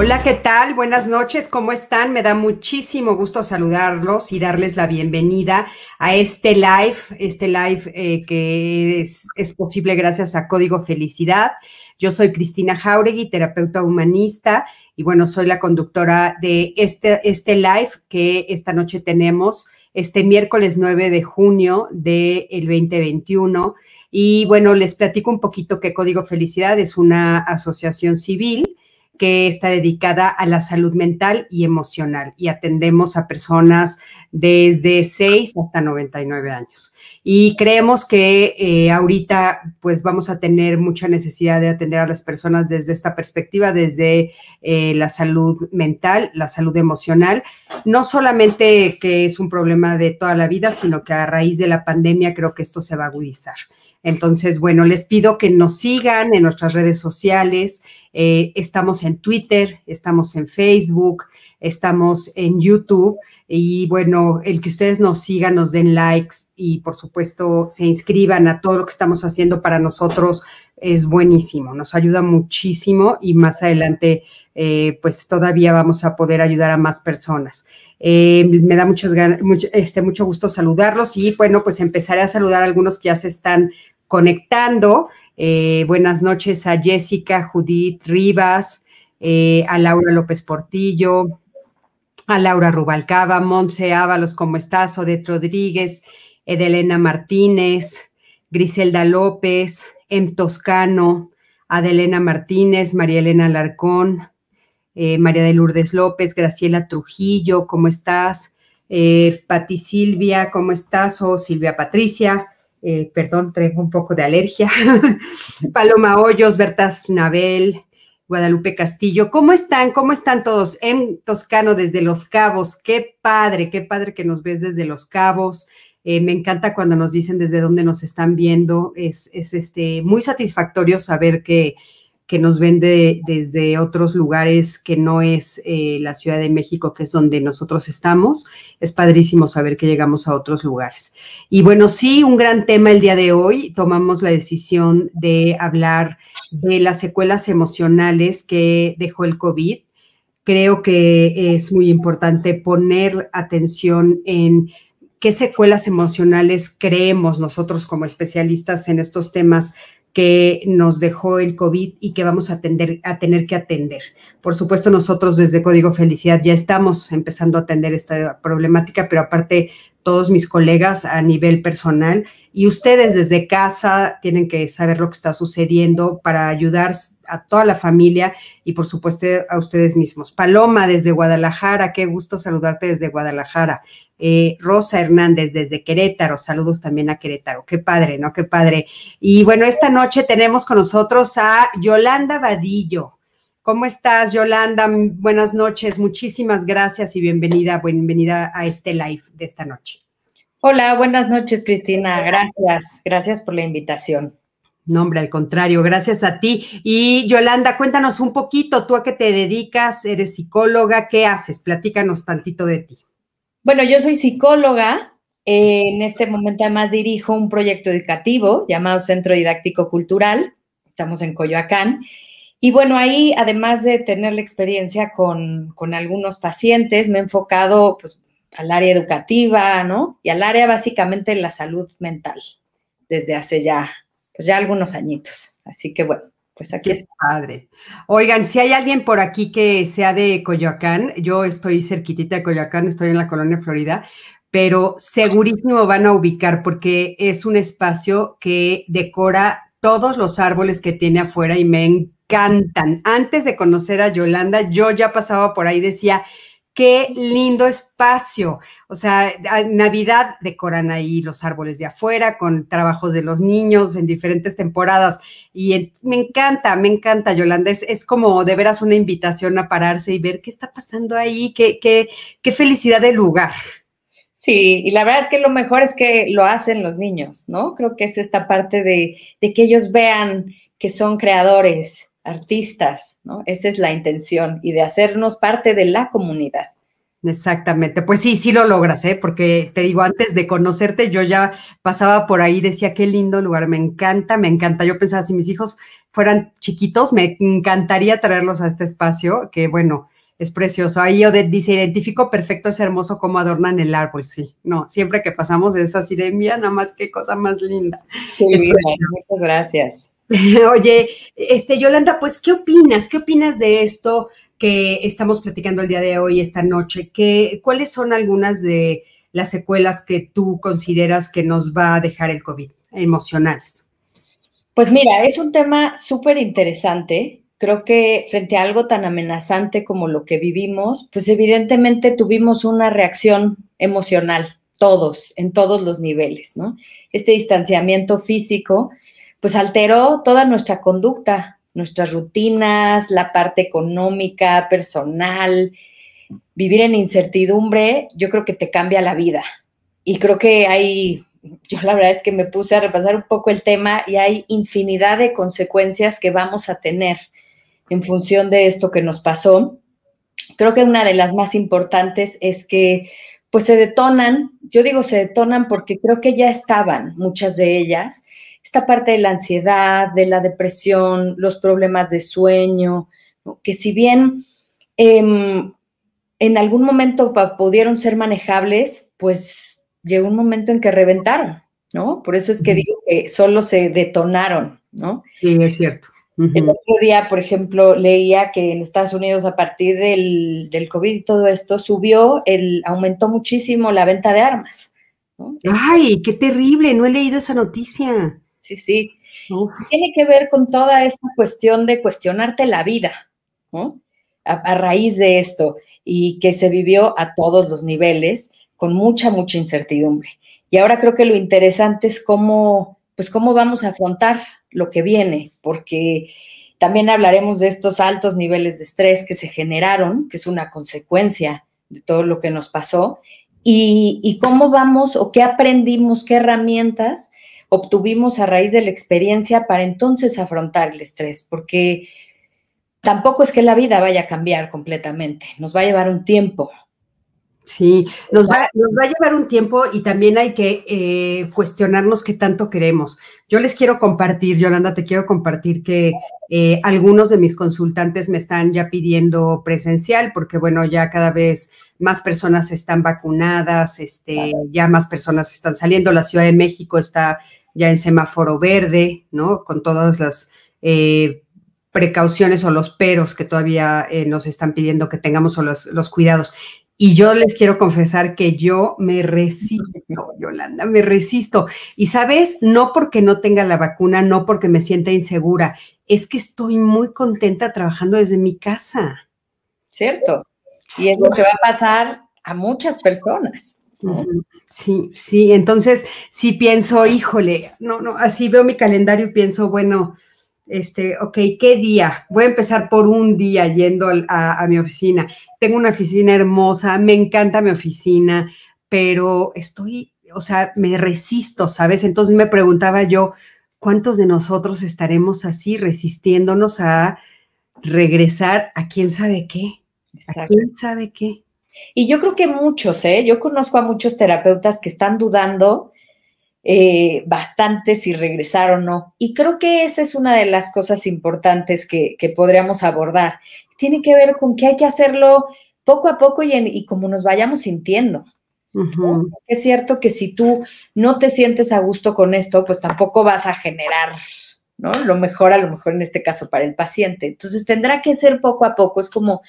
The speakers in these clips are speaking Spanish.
Hola, ¿qué tal? Buenas noches, ¿cómo están? Me da muchísimo gusto saludarlos y darles la bienvenida a este live, este live eh, que es, posible gracias a Código Felicidad. Yo soy Cristina Jauregui, terapeuta humanista, y bueno, soy la conductora de este, este live que esta noche tenemos, este miércoles 9 de junio del 2021. Y bueno, les platico un poquito que Código Felicidad es una asociación civil que está dedicada a la salud mental y emocional y atendemos a personas desde 6 hasta 99 años. Y creemos que eh, ahorita pues vamos a tener mucha necesidad de atender a las personas desde esta perspectiva, desde eh, la salud mental, la salud emocional, no solamente que es un problema de toda la vida, sino que a raíz de la pandemia creo que esto se va a agudizar. Entonces, bueno, les pido que nos sigan en nuestras redes sociales. Eh, estamos en Twitter, estamos en Facebook, estamos en YouTube. Y bueno, el que ustedes nos sigan, nos den likes y por supuesto se inscriban a todo lo que estamos haciendo para nosotros es buenísimo, nos ayuda muchísimo y más adelante eh, pues todavía vamos a poder ayudar a más personas. Eh, me da mucho, este, mucho gusto saludarlos y bueno, pues empezaré a saludar a algunos que ya se están conectando. Eh, buenas noches a Jessica, Judith Rivas, eh, a Laura López Portillo, a Laura Rubalcaba, Monse Ábalos, ¿cómo estás? Odette Rodríguez, Edelena Martínez, Griselda López, Em Toscano, Adelena Martínez, María Elena Larcón, eh, María de Lourdes López, Graciela Trujillo, ¿cómo estás? Pati Silvia, ¿cómo estás? O Silvia Patricia, eh, perdón, tengo un poco de alergia, Paloma Hoyos, Bertas Nabel, Guadalupe Castillo. ¿Cómo están? ¿Cómo están todos? En Toscano desde Los Cabos. Qué padre, qué padre que nos ves desde Los Cabos. Eh, me encanta cuando nos dicen desde dónde nos están viendo. Es, es este, muy satisfactorio saber que, que nos ven desde otros lugares que no es eh, la Ciudad de México, que es donde nosotros estamos. Es padrísimo saber que llegamos a otros lugares. Y bueno, sí, un gran tema el día de hoy. Tomamos la decisión de hablar de las secuelas emocionales que dejó el COVID. Creo que es muy importante poner atención en qué secuelas emocionales creemos nosotros como especialistas en estos temas que nos dejó el COVID y que vamos a, a tener que atender. Por supuesto, nosotros desde Código Felicidad ya estamos empezando a atender esta problemática, pero aparte todos mis colegas a nivel personal y ustedes desde casa tienen que saber lo que está sucediendo para ayudar a toda la familia y por supuesto a ustedes mismos. Paloma desde Guadalajara, qué gusto saludarte desde Guadalajara. Eh, Rosa Hernández desde Querétaro, saludos también a Querétaro, qué padre, ¿no? Qué padre. Y bueno, esta noche tenemos con nosotros a Yolanda Vadillo. ¿Cómo estás, Yolanda? Buenas noches, muchísimas gracias y bienvenida, bienvenida a este live de esta noche. Hola, buenas noches, Cristina. Gracias, gracias por la invitación. No, hombre, al contrario, gracias a ti. Y Yolanda, cuéntanos un poquito, tú a qué te dedicas, eres psicóloga, ¿qué haces? Platícanos tantito de ti. Bueno, yo soy psicóloga. en este momento además dirijo un proyecto educativo llamado Centro Didáctico Cultural. Estamos en Coyoacán. Y bueno, ahí además de tener la experiencia con, con algunos pacientes, me he enfocado pues, al área educativa, ¿no? Y al área básicamente de la salud mental desde hace ya, pues ya algunos añitos. Así que bueno, pues aquí es padre. Oigan, si hay alguien por aquí que sea de Coyoacán, yo estoy cerquitita de Coyoacán, estoy en la colonia Florida, pero segurísimo van a ubicar porque es un espacio que decora todos los árboles que tiene afuera y me encantan. Antes de conocer a Yolanda, yo ya pasaba por ahí decía, qué lindo espacio. O sea, Navidad decoran ahí los árboles de afuera con trabajos de los niños en diferentes temporadas. Y me encanta, me encanta, Yolanda. Es, como de veras una invitación a pararse y ver qué está pasando ahí, qué, qué, qué felicidad de lugar. Sí, y la verdad es que lo mejor es que lo hacen los niños, ¿no? Creo que es esta parte de que ellos vean que son creadores, artistas, ¿no? Esa es la intención y de hacernos parte de la comunidad. Exactamente, pues sí, sí lo logras, ¿eh? Porque te digo, antes de conocerte, yo ya pasaba por ahí, decía, qué lindo lugar, me encanta, me encanta. Yo pensaba, si mis hijos fueran chiquitos, me encantaría traerlos a este espacio, que bueno, es precioso. Ahí yo dice, identifico perfecto, es hermoso cómo adornan el árbol, sí. No, siempre que pasamos es así de, mía, nada más qué cosa más linda. muchas gracias. Oye, este, Yolanda, pues, ¿qué opinas? ¿Qué opinas de esto que estamos platicando el día de hoy, esta noche? ¿Qué, ¿Cuáles son algunas de las secuelas que tú consideras que nos va a dejar el COVID emocionales? Pues mira, es un tema súper interesante. Creo que frente a algo tan amenazante como lo que vivimos, pues evidentemente tuvimos una reacción emocional, todos, en todos los niveles, ¿no? Este distanciamiento físico pues alteró toda nuestra conducta, nuestras rutinas, la parte económica, personal. Vivir en incertidumbre, yo creo que te cambia la vida. Y creo que hay, yo la verdad es que me puse a repasar un poco el tema y hay infinidad de consecuencias que vamos a tener en función de esto que nos pasó. Creo que una de las más importantes es que pues se detonan, yo digo se detonan porque creo que ya estaban muchas de ellas, esta parte de la ansiedad, de la depresión, los problemas de sueño, que si bien em, en algún momento pudieron ser manejables, pues llegó un momento en que reventaron, ¿no? Por eso es que digo que solo se detonaron, ¿no? Sí, es cierto. El otro día, por ejemplo, leía que en Estados Unidos a partir del, del, COVID y todo esto subió, el, aumentó muchísimo la venta de armas. ¡Ay, qué terrible! No he leído esa noticia sí, sí. Tiene que ver con toda esta cuestión de cuestionarte la vida, ¿no? A, raíz de esto y que se vivió a todos los niveles con mucha, mucha incertidumbre. Y ahora creo que lo interesante es cómo, pues cómo vamos a afrontar lo que viene, porque también hablaremos de estos altos niveles de estrés que se generaron, que es una consecuencia de todo lo que nos pasó, y, y cómo vamos o qué aprendimos, qué herramientas obtuvimos a raíz de la experiencia para entonces afrontar el estrés, porque tampoco es que la vida vaya a cambiar completamente, nos va a llevar un tiempo. Sí, nos va, nos va a llevar un tiempo y también hay que eh, cuestionarnos qué tanto queremos. Yo les quiero compartir, Yolanda, te quiero compartir que eh, algunos de mis consultantes me están ya pidiendo presencial porque, bueno, ya cada vez más personas están vacunadas, este, ya más personas están saliendo. La Ciudad de México está ya en semáforo verde, ¿no? Con todas las eh, precauciones o los peros que todavía eh, nos están pidiendo que tengamos o los, los cuidados. Y yo les quiero confesar que yo me resisto, Yolanda, me resisto. Y sabes, no porque no tenga la vacuna, no porque me sienta insegura, es que estoy muy contenta trabajando desde mi casa. Cierto. Y es lo que va a pasar a muchas personas. Sí, sí, entonces sí pienso, híjole, no, no, así veo mi calendario y pienso, bueno, este, ok, ¿qué día? Voy a empezar por un día yendo a, mi oficina. Tengo una oficina hermosa, me encanta mi oficina, pero estoy, o sea, me resisto, ¿sabes? Entonces me preguntaba yo, ¿cuántos de nosotros estaremos así resistiéndonos a regresar a quién sabe qué? ¿A quién sabe qué? Y yo creo que muchos, ¿eh? Yo conozco a muchos terapeutas que están dudando eh, bastante si regresar o no. Y creo que esa es una de las cosas importantes que, podríamos abordar. Tiene que ver con que hay que hacerlo poco a poco y, y como nos vayamos sintiendo. Es cierto que si tú no te sientes a gusto con esto, pues tampoco vas a generar ¿no? Lo mejor, a lo mejor en este caso para el paciente. Entonces tendrá que ser poco a poco. Es como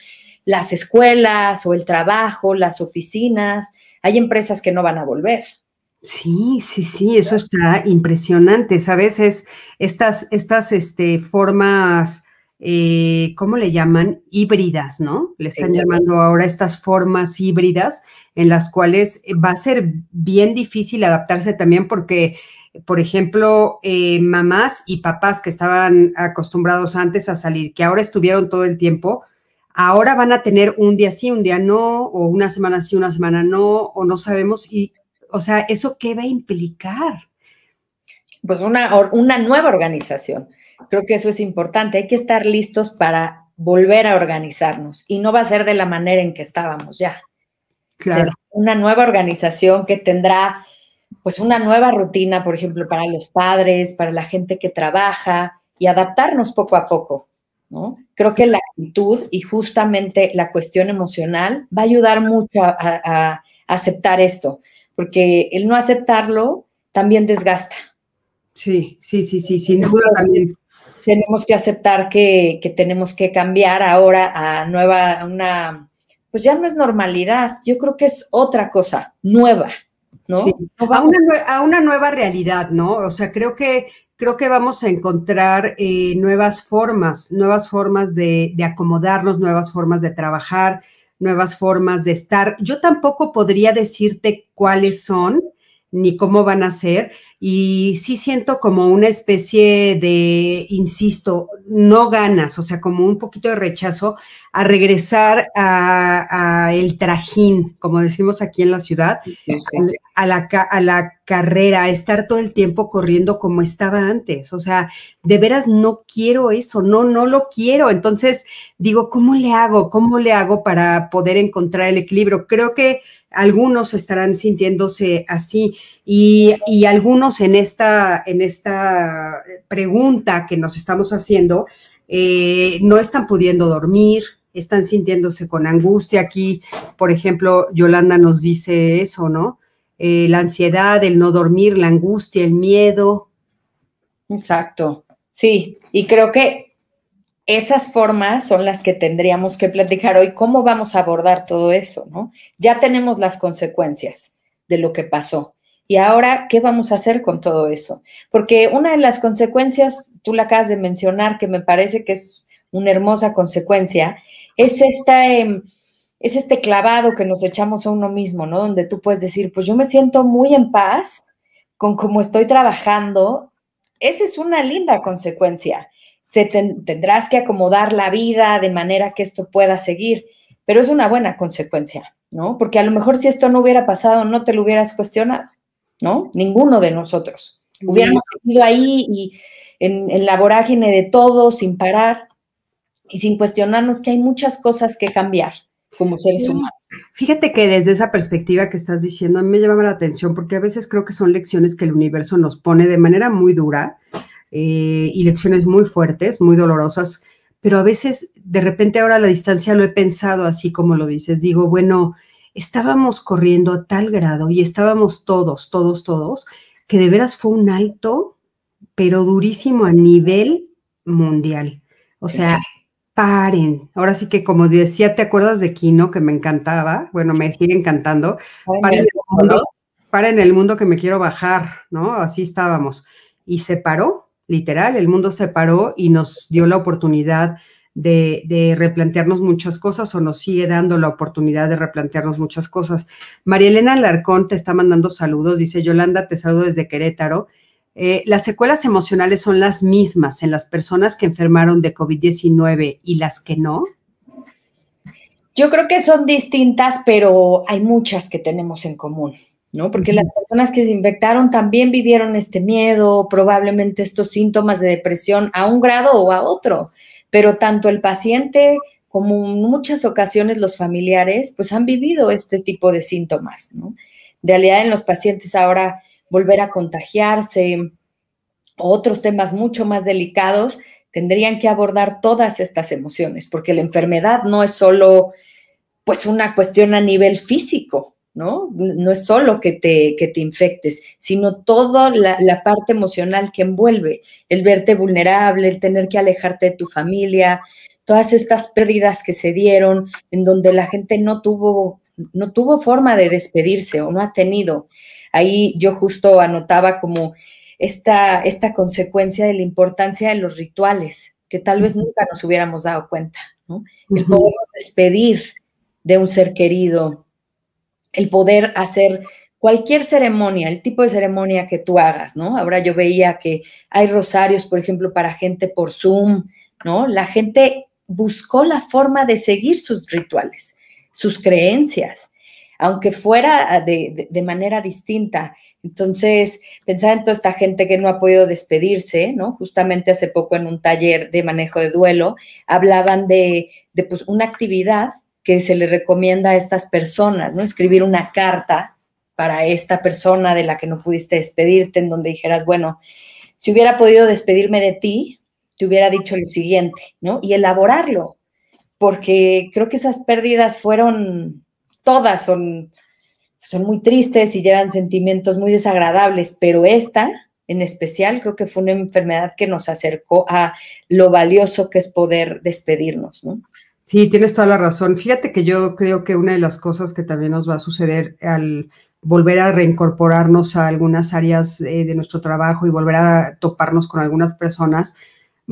las escuelas o el trabajo, las oficinas. Hay empresas que no van a volver. Sí, sí, sí, eso está impresionante, ¿sabes? Es estas, estas este, formas, eh, ¿cómo le llaman? Híbridas, ¿no? Le están llamando ahora estas formas híbridas en las cuales va a ser bien difícil adaptarse también porque, por ejemplo, eh, mamás y papás que estaban acostumbrados antes a salir, que ahora estuvieron todo el tiempo, ahora van a tener un día sí, un día no, o una semana sí, una semana no, o no sabemos, y, o sea, ¿eso qué va a implicar? Pues una, una nueva organización. Creo que eso es importante. Hay que estar listos para volver a organizarnos y no va a ser de la manera en que estábamos ya. Claro. Una nueva organización que tendrá pues una nueva rutina, por ejemplo, para los padres, para la gente que trabaja y adaptarnos poco a poco, ¿no? Creo que la actitud y justamente la cuestión emocional va a ayudar mucho a, aceptar esto, porque el no aceptarlo también desgasta. Sí, sí, sí, sí, sin duda también. Tenemos que aceptar que, que tenemos que cambiar ahora a nueva, una, pues ya no es normalidad, yo creo que es otra cosa, nueva, ¿no? a, una, nueva realidad, ¿no? O sea, creo que, creo que vamos a encontrar eh, nuevas formas, nuevas formas de, de, acomodarnos, nuevas formas de trabajar, nuevas formas de estar. Yo tampoco podría decirte cuáles son ni cómo van a ser, y sí siento como una especie de, insisto, no ganas, o sea, como un poquito de rechazo a regresar a, el trajín, como decimos aquí en la ciudad, A, la, a la carrera, a estar todo el tiempo corriendo como estaba antes. O sea, de veras no quiero eso, no, no lo quiero. Entonces digo, ¿cómo le hago? ¿Cómo le hago para poder encontrar el equilibrio? Creo que algunos estarán sintiéndose así y, algunos en esta, en esta pregunta que nos estamos haciendo eh, no están pudiendo dormir, están sintiéndose con angustia. Aquí, por ejemplo, Yolanda nos dice eso, ¿no? Eh, la ansiedad, el no dormir, la angustia, el miedo. Exacto, sí, y creo que esas formas son las que tendríamos que platicar hoy, cómo vamos a abordar todo eso, ¿no? Ya tenemos las consecuencias de lo que pasó. Y ahora, ¿qué vamos a hacer con todo eso? Porque una de las consecuencias, tú la acabas de mencionar, que me parece que es una hermosa consecuencia, es esta... Em, es este clavado que nos echamos a uno mismo, ¿no? Donde tú puedes decir, pues yo me siento muy en paz con cómo estoy trabajando. Esa es una linda consecuencia se tendrás que acomodar la vida de manera que esto pueda seguir, pero es una buena consecuencia, ¿no? Porque a lo mejor si esto no hubiera pasado, no te lo hubieras cuestionado, ¿no? Ninguno de nosotros. Hubiéramos ido ahí y en, en la vorágine de todo, sin parar y sin cuestionarnos que hay muchas cosas que cambiar como seres humanos. Fíjate que desde esa perspectiva que estás diciendo, a mí me llama la atención porque a veces creo que son lecciones que el universo nos pone de manera muy dura eh, y lecciones muy fuertes, muy dolorosas, pero a veces de repente ahora a la distancia lo he pensado así como lo dices, digo, bueno, estábamos corriendo a tal grado y estábamos todos, todos, todos, que de veras fue un alto, pero durísimo a nivel mundial. O sea, paren. Ahora sí que como decía, ¿te acuerdas de Kino que me encantaba? Bueno, me sigue encantando. Paren el mundo, paren el mundo que me quiero bajar, ¿no? Así estábamos. Y se paró literal, el mundo se paró y nos dio la oportunidad de, replantearnos muchas cosas o nos sigue dando la oportunidad de replantearnos muchas cosas. María Elena Alarcón te está mandando saludos, dice Yolanda, te saludo desde Querétaro. Eh, las secuelas emocionales son las mismas en las personas que enfermaron de COVID-19 y las que no. Yo creo que son distintas, pero hay muchas que tenemos en común. ¿no? Porque las personas que se infectaron también vivieron este miedo, probablemente estos síntomas de depresión a un grado o a otro, pero tanto el paciente como en muchas ocasiones los familiares, pues han vivido este tipo de síntomas, ¿no? En realidad en los pacientes ahora volver a contagiarse, otros temas mucho más delicados, tendrían que abordar todas estas emociones, porque la enfermedad no es solo pues una cuestión a nivel físico, ¿no? No es solo que te, que te infectes, sino toda la, parte emocional que envuelve, el verte vulnerable, el tener que alejarte de tu familia, todas estas pérdidas que se dieron, en donde la gente no tuvo, no tuvo forma de despedirse o no ha tenido. Ahí yo justo anotaba como esta, esta consecuencia de la importancia de los rituales, que tal vez nunca nos hubiéramos dado cuenta, ¿no? El poder despedir de un ser querido, el poder hacer cualquier ceremonia, el tipo de ceremonia que tú hagas, ¿no? Ahora yo veía que hay rosarios, por ejemplo, para gente por Zoom, ¿no? La gente buscó la forma de seguir sus rituales, sus creencias, aunque fuera de, de manera distinta. Entonces, pensaba en toda esta gente que no ha podido despedirse, ¿no? Justamente hace poco en un taller de manejo de duelo, hablaban de, pues, una actividad que se le recomienda a estas personas, ¿no? Escribir una carta para esta persona de la que no pudiste despedirte, en donde dijeras, bueno, si hubiera podido despedirme de ti, te hubiera dicho lo siguiente, ¿no? Y elaborarlo, porque creo que esas pérdidas fueron, todas son son muy tristes y llevan sentimientos muy desagradables, pero esta en especial creo que fue una enfermedad que nos acercó a lo valioso que es poder despedirnos, ¿no? Sí, tienes toda la razón. Fíjate que yo creo que una de las cosas que también nos va a suceder al volver a reincorporarnos a algunas áreas eh, de nuestro trabajo y volver a toparnos con algunas personas,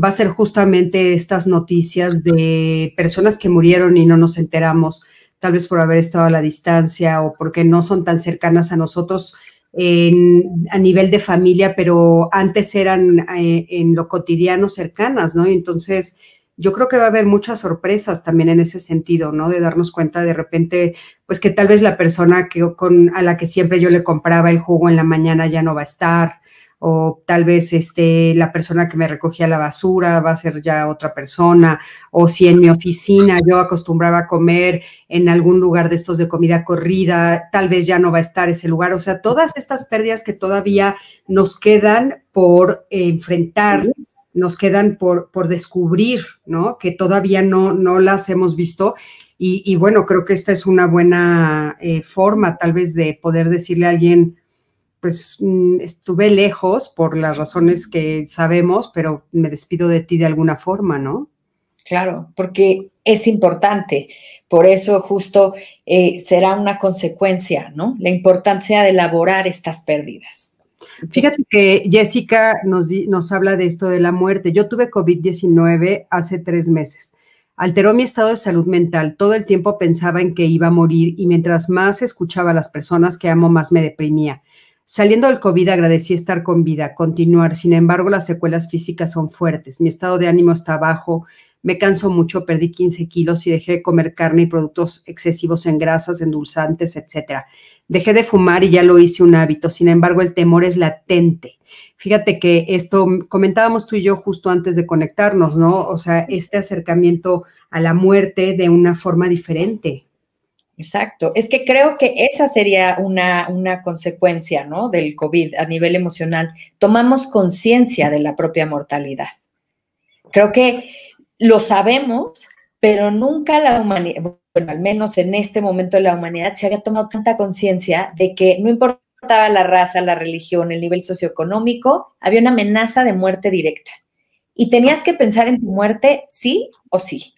va a ser justamente estas noticias de personas que murieron y no nos enteramos tal vez por haber estado a la distancia o porque no son tan cercanas a nosotros a nivel de familia, pero antes eran eh, en lo cotidiano cercanas, ¿no? Y entonces yo creo que va a haber muchas sorpresas también en ese sentido, ¿no? De darnos cuenta de repente, pues que tal vez la persona que, con, a la que siempre yo le compraba el jugo en la mañana ya no va a estar, o tal vez este, la persona que me recogía la basura va a ser ya otra persona, o si en mi oficina yo acostumbraba a comer en algún lugar de estos de comida corrida, tal vez ya no va a estar ese lugar. O sea, todas estas pérdidas que todavía nos quedan por enfrentar, nos quedan por, por descubrir, ¿no? Que todavía no, no las hemos visto. Y, bueno, creo que esta es una buena eh, forma tal vez de poder decirle a alguien, pues mm, estuve lejos por las razones que sabemos, pero me despido de ti de alguna forma, ¿no? Claro, porque es importante. Por eso justo eh, será una consecuencia, ¿no? La importancia de elaborar estas pérdidas. Fíjate que Jessica nos, nos habla de esto de la muerte. Yo tuve COVID-19 hace tres meses. Alteró mi estado de salud mental. Todo el tiempo pensaba en que iba a morir y mientras más escuchaba a las personas que amo, más me deprimía. Saliendo del COVID agradecí estar con vida, continuar. Sin embargo, las secuelas físicas son fuertes. Mi estado de ánimo está bajo, me canso mucho, perdí 15 kilos y dejé de comer carne y productos excesivos en grasas, endulzantes, etc. Dejé de fumar y ya lo hice un hábito. Sin embargo, el temor es latente. Fíjate que esto comentábamos tú y yo justo antes de conectarnos, ¿no? O sea, este acercamiento a la muerte de una forma diferente. Exacto. Es que creo que esa sería una, una consecuencia, ¿no? Del COVID a nivel emocional. Tomamos conciencia de la propia mortalidad. Creo que lo sabemos, pero nunca la humanidad, bueno, al menos en este momento de la humanidad, se había tomado tanta conciencia de que no importaba la raza, la religión, el nivel socioeconómico, había una amenaza de muerte directa. Y tenías que pensar en tu muerte sí o sí,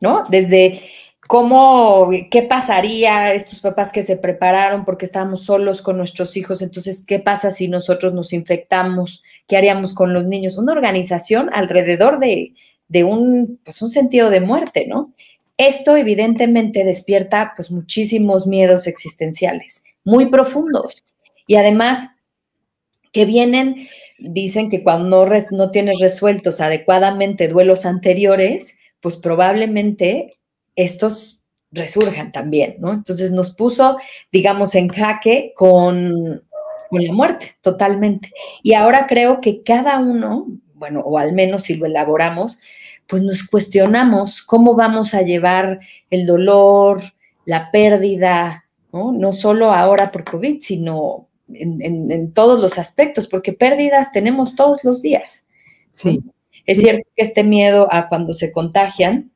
¿no? Desde ¿Cómo, qué pasaría estos papás que se prepararon porque estábamos solos con nuestros hijos? Entonces, ¿qué pasa si nosotros nos infectamos? ¿Qué haríamos con los niños? Una organización alrededor de, un, pues un sentido de muerte, ¿no? Esto evidentemente despierta pues muchísimos miedos existenciales, muy profundos. Y además que vienen, dicen que cuando no, no tienes resueltos adecuadamente duelos anteriores, pues probablemente estos resurjan también, ¿no? Entonces nos puso, digamos, en jaque con, con la muerte, totalmente. Y ahora creo que cada uno, bueno, o al menos si lo elaboramos, pues nos cuestionamos cómo vamos a llevar el dolor, la pérdida, ¿no? No solo ahora por COVID, sino en, en todos los aspectos, porque pérdidas tenemos todos los días. Sí. Es cierto que este miedo a cuando se contagian,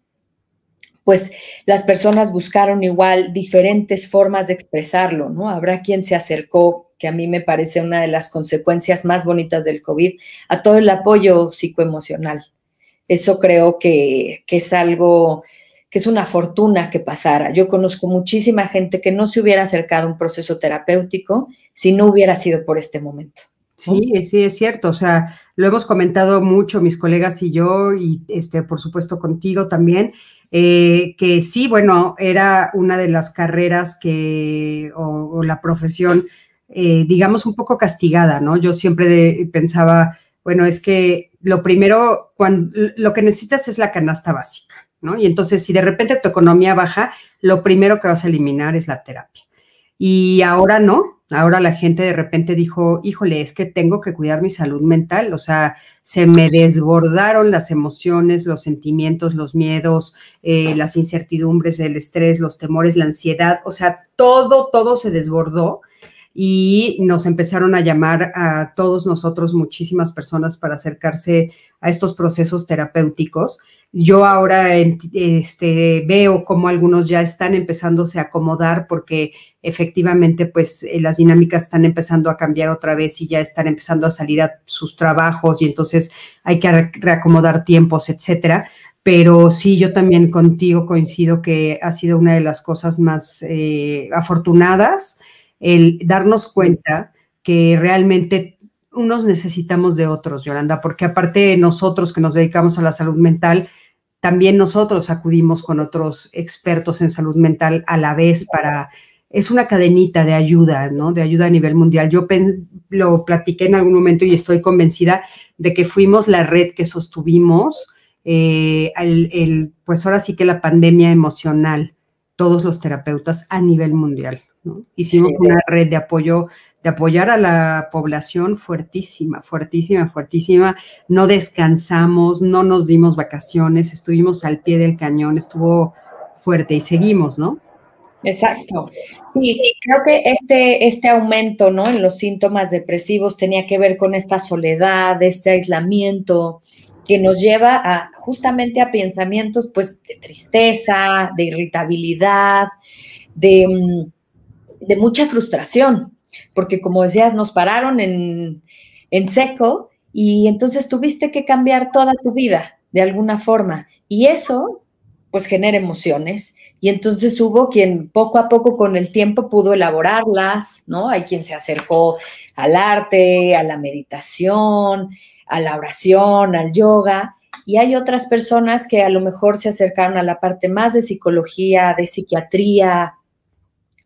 pues las personas buscaron igual diferentes formas de expresarlo, ¿no? Habrá quien se acercó, que a mí me parece una de las consecuencias más bonitas del COVID, a todo el apoyo psicoemocional. Eso creo que, es algo que es una fortuna que pasara. Yo conozco muchísima gente que no se hubiera acercado a un proceso terapéutico si no hubiera sido por este momento. Sí, sí, es cierto. O sea, lo hemos comentado mucho mis colegas y yo, y este, por supuesto contigo también, eh, que sí, bueno, era una de las carreras que, o, la profesión, eh, digamos, un poco castigada, ¿no? Yo siempre pensaba, bueno, es que lo primero, cuando, lo que necesitas es la canasta básica. ¿no? Y entonces, si de repente tu economía baja, lo primero que vas a eliminar es la terapia. Y ahora no, ahora la gente de repente dijo, híjole, es que tengo que cuidar mi salud mental, o sea, se me desbordaron las emociones, los sentimientos, los miedos, eh, las incertidumbres, el estrés, los temores, la ansiedad, o sea, todo, todo se desbordó y nos empezaron a llamar a todos nosotros, muchísimas personas, para acercarse a estos procesos terapéuticos. Yo ahora este, veo cómo algunos ya están empezándose a acomodar porque efectivamente pues eh, las dinámicas están empezando a cambiar otra vez y ya están empezando a salir a sus trabajos y entonces hay que reacomodar tiempos, etcétera. Pero sí, yo también contigo coincido que ha sido una de las cosas más eh, afortunadas el darnos cuenta que realmente unos necesitamos de otros, Yolanda, porque aparte de nosotros que nos dedicamos a la salud mental, también nosotros acudimos con otros expertos en salud mental a la vez para, es una cadenita de ayuda, ¿no? De ayuda a nivel mundial. Yo lo platiqué en algún momento y estoy convencida de que fuimos la red que sostuvimos, eh, el, pues ahora sí que la pandemia emocional, todos los terapeutas a nivel mundial. Hicimos una red de apoyo, de apoyar a la población fuertísima, fuertísima, fuertísima. No descansamos, no nos dimos vacaciones, estuvimos al pie del cañón, estuvo fuerte y seguimos, ¿no? Exacto. Sí, creo que este, este aumento, ¿no? En los síntomas depresivos tenía que ver con esta soledad, este aislamiento que nos lleva a justamente a pensamientos, pues, de tristeza, de irritabilidad, de, mm, de mucha frustración, porque como decías, nos pararon en, seco y entonces tuviste que cambiar toda tu vida de alguna forma. Y eso, pues, genera emociones. Y entonces hubo quien poco a poco con el tiempo pudo elaborarlas, ¿no? Hay quien se acercó al arte, a la meditación, a la oración, al yoga. Y hay otras personas que a lo mejor se acercaron a la parte más de psicología, de psiquiatría,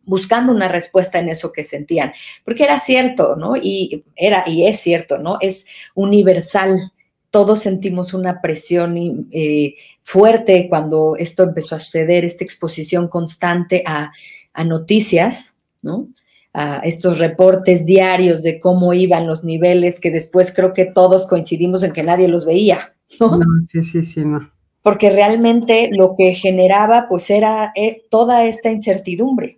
buscando una respuesta en eso que sentían, porque era cierto, ¿no? Y era y es cierto, ¿no? Es universal. Todos sentimos una presión eh, fuerte cuando esto empezó a suceder, esta exposición constante a, noticias, ¿no? A estos reportes diarios de cómo iban los niveles, que después creo que todos coincidimos en que nadie los veía, ¿no? sí, sí, sí, no. Porque realmente lo que generaba, pues, era eh, toda esta incertidumbre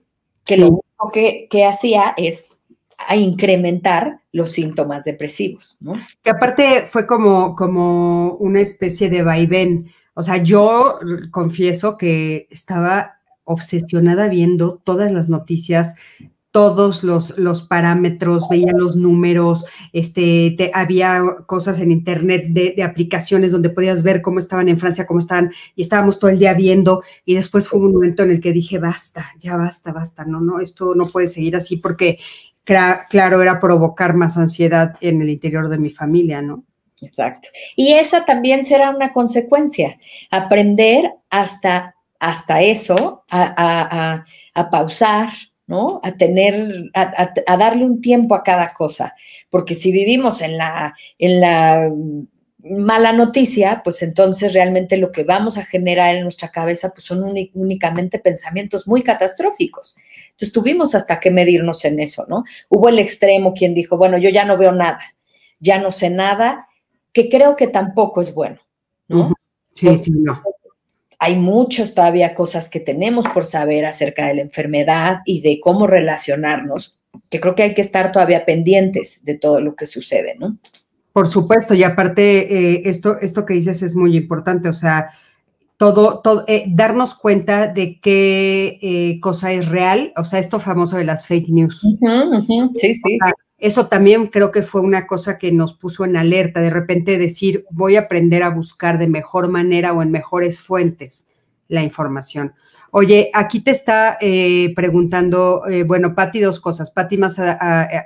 que lo único que, hacía es a incrementar los síntomas depresivos, ¿no? Que aparte fue como, como una especie de vaivén. O sea, yo confieso que estaba obsesionada viendo todas las noticias todos los, los parámetros, veía los números, este, había cosas en internet de, aplicaciones donde podías ver cómo estaban en Francia, cómo estaban, y estábamos todo el día viendo, y después fue un momento en el que dije, basta, ya basta, basta, no, no, esto no puede seguir así porque, claro, era provocar más ansiedad en el interior de mi familia, ¿no? Exacto. Y esa también será una consecuencia, aprender hasta, hasta eso, a, a pausar, ¿no? A tener, a, darle un tiempo a cada cosa, porque si vivimos en la, en la mala noticia, pues entonces realmente lo que vamos a generar en nuestra cabeza pues son únicamente pensamientos muy catastróficos. Entonces tuvimos hasta que medirnos en eso, ¿no? Hubo el extremo quien dijo, bueno, yo ya no veo nada, ya no sé nada, que creo que tampoco es bueno, ¿no? Sí, sí, no hay muchos todavía cosas que tenemos por saber acerca de la enfermedad y de cómo relacionarnos, que creo que hay que estar todavía pendientes de todo lo que sucede, ¿no? Por supuesto, y aparte, eh, esto, esto que dices es muy importante, o sea, todo, todo eh, darnos cuenta de qué eh, cosa es real, o sea, esto famoso de las fake news. Sí, sí eso también creo que fue una cosa que nos puso en alerta, de repente decir, voy a aprender a buscar de mejor manera o en mejores fuentes la información. Oye, aquí te está eh, preguntando, eh, bueno, Patti, dos cosas. Patti más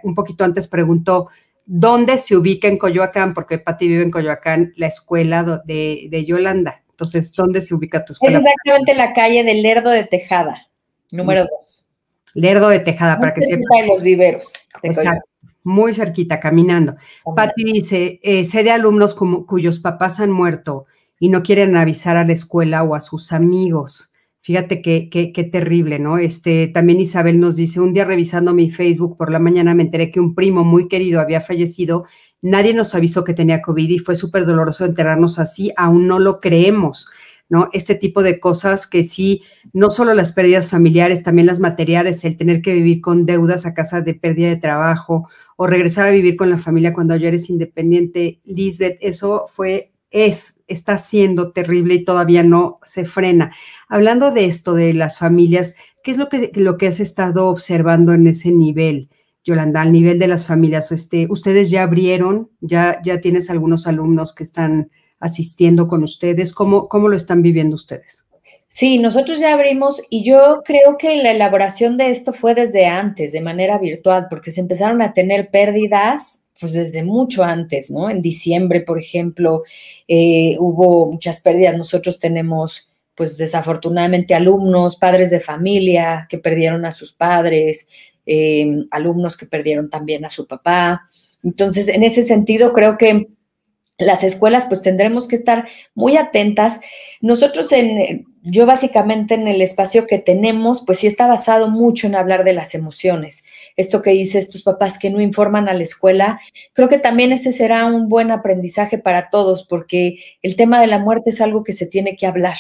un poquito antes preguntó, ¿dónde se ubica en Coyoacán? Porque Patti vive en Coyoacán, la escuela de, Yolanda. Entonces, ¿dónde se ubica tu escuela? Es exactamente la calle del Lerdo de Tejada, número dos. Lerdo de Tejada, para que sepa. de los viveros. Exacto muy cerquita, caminando. Patti dice, eh, sé de alumnos como, cuyos papás han muerto y no quieren avisar a la escuela o a sus amigos. Fíjate qué, qué, terrible, ¿no? Este, también Isabel nos dice, un día revisando mi Facebook por la mañana me enteré que un primo muy querido había fallecido, nadie nos avisó que tenía COVID y fue súper doloroso enterarnos así, aún no lo creemos, ¿no? Este tipo de cosas que sí, no solo las pérdidas familiares, también las materiales, el tener que vivir con deudas a casa de pérdida de trabajo o regresar a vivir con la familia cuando ya eres independiente, Lisbeth, eso fue es, está siendo terrible y todavía no se frena. Hablando de esto, de las familias, ¿qué es lo que, lo que has estado observando en ese nivel, Yolanda, al nivel de las familias? Este, ¿Ustedes ya abrieron? ¿Ya, ya tienes algunos alumnos que están asistiendo con ustedes? ¿Cómo, cómo lo están viviendo ustedes? Sí, nosotros ya abrimos y yo creo que la elaboración de esto fue desde antes, de manera virtual, porque se empezaron a tener pérdidas pues desde mucho antes, ¿no? En diciembre, por ejemplo, eh, hubo muchas pérdidas. Nosotros tenemos, pues desafortunadamente, alumnos, padres de familia que perdieron a sus padres, em, alumnos que perdieron también a su papá. Entonces, en ese sentido, creo que las escuelas, pues tendremos que estar muy atentas. Nosotros en, yo básicamente en el espacio que tenemos, pues sí está basado mucho en hablar de las emociones esto que dice estos papás que no informan a la escuela, creo que también ese será un buen aprendizaje para todos, porque el tema de la muerte es algo que se tiene que hablar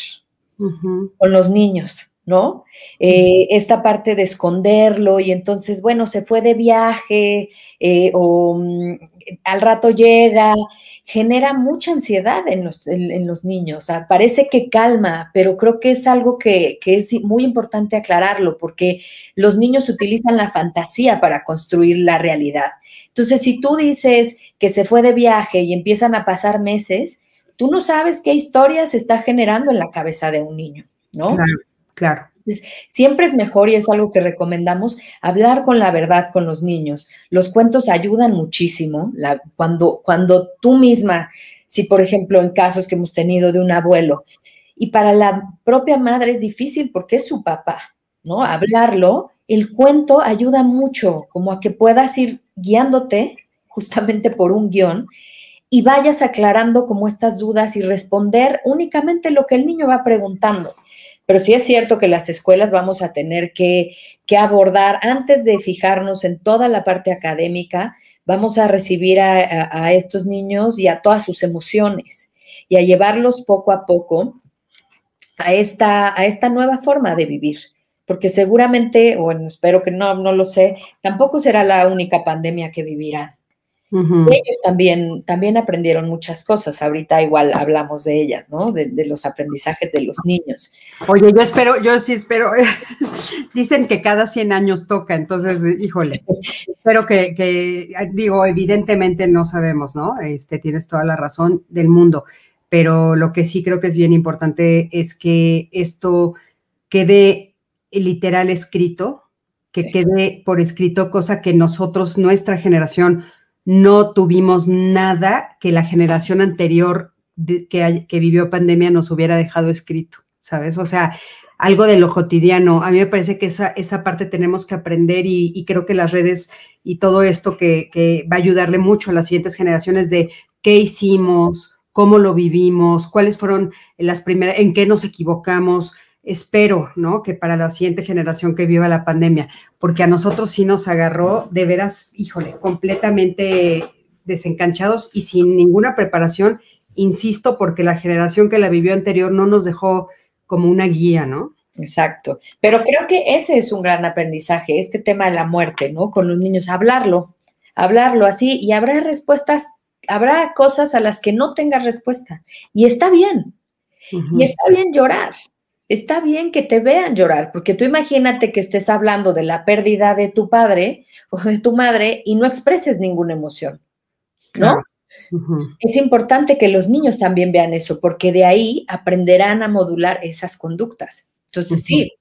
con los niños. ¿no? Eh, esta parte de esconderlo y entonces, bueno, se fue de viaje eh, o mm, al rato llega genera mucha ansiedad en los, en, los niños. parece que calma, pero creo que es algo que, que, es muy importante aclararlo porque los niños utilizan la fantasía para construir la realidad. Entonces, si tú dices que se fue de viaje y empiezan a pasar meses, tú no sabes qué historia se está generando en la cabeza de un niño, ¿no? Claro, claro siempre es mejor y es algo que recomendamos hablar con la verdad con los niños. Los cuentos ayudan muchísimo. cuando, cuando tú misma, si por ejemplo en casos que hemos tenido de un abuelo, y para la propia madre es difícil porque es su papá, ¿no? Hablarlo, el cuento ayuda mucho, como a que puedas ir guiándote justamente por un guion y vayas aclarando como estas dudas y responder únicamente lo que el niño va preguntando. Pero sí es cierto que las escuelas vamos a tener que, abordar, antes de fijarnos en toda la parte académica, vamos a recibir a, estos niños y a todas sus emociones y a llevarlos poco a poco a esta, a esta nueva forma de vivir. Porque seguramente, bueno, espero que no, no lo sé, tampoco será la única pandemia que vivirán. Ellos también, también aprendieron muchas cosas. Ahorita igual hablamos de ellas, ¿no? De, los aprendizajes de los niños. Oye, yo espero, yo sí espero. Dicen que cada 100 años toca, entonces, híjole, espero que, digo, evidentemente no sabemos, ¿no? Este, tienes toda la razón del mundo, pero lo que sí creo que es bien importante es que esto quede literal escrito, que quede por escrito, cosa que nosotros, nuestra generación, no tuvimos nada que la generación anterior que, vivió pandemia nos hubiera dejado escrito, ¿sabes? O sea, algo de lo cotidiano. A mí me parece que esa, esa parte tenemos que aprender y, creo que las redes y todo esto que, que, va a ayudarle mucho a las siguientes generaciones de qué hicimos, cómo lo vivimos, cuáles fueron las primeras, en qué nos equivocamos, espero, ¿no? Que para la siguiente generación que viva la pandemia, porque a nosotros sí nos agarró de veras, híjole, completamente desencanchados y sin ninguna preparación, insisto, porque la generación que la vivió anterior no nos dejó como una guía, ¿no? Exacto. Pero creo que ese es un gran aprendizaje, este tema de la muerte, ¿no? Con los niños, hablarlo, hablarlo así y habrá respuestas, habrá cosas a las que no tengas respuesta. Y está bien. Y está bien llorar, está bien que te vean llorar, porque tú imagínate que estés hablando de la pérdida de tu padre o de tu madre y no expreses ninguna emoción, ¿no? Es importante que los niños también vean eso, porque de ahí aprenderán a modular esas conductas. Entonces, sí,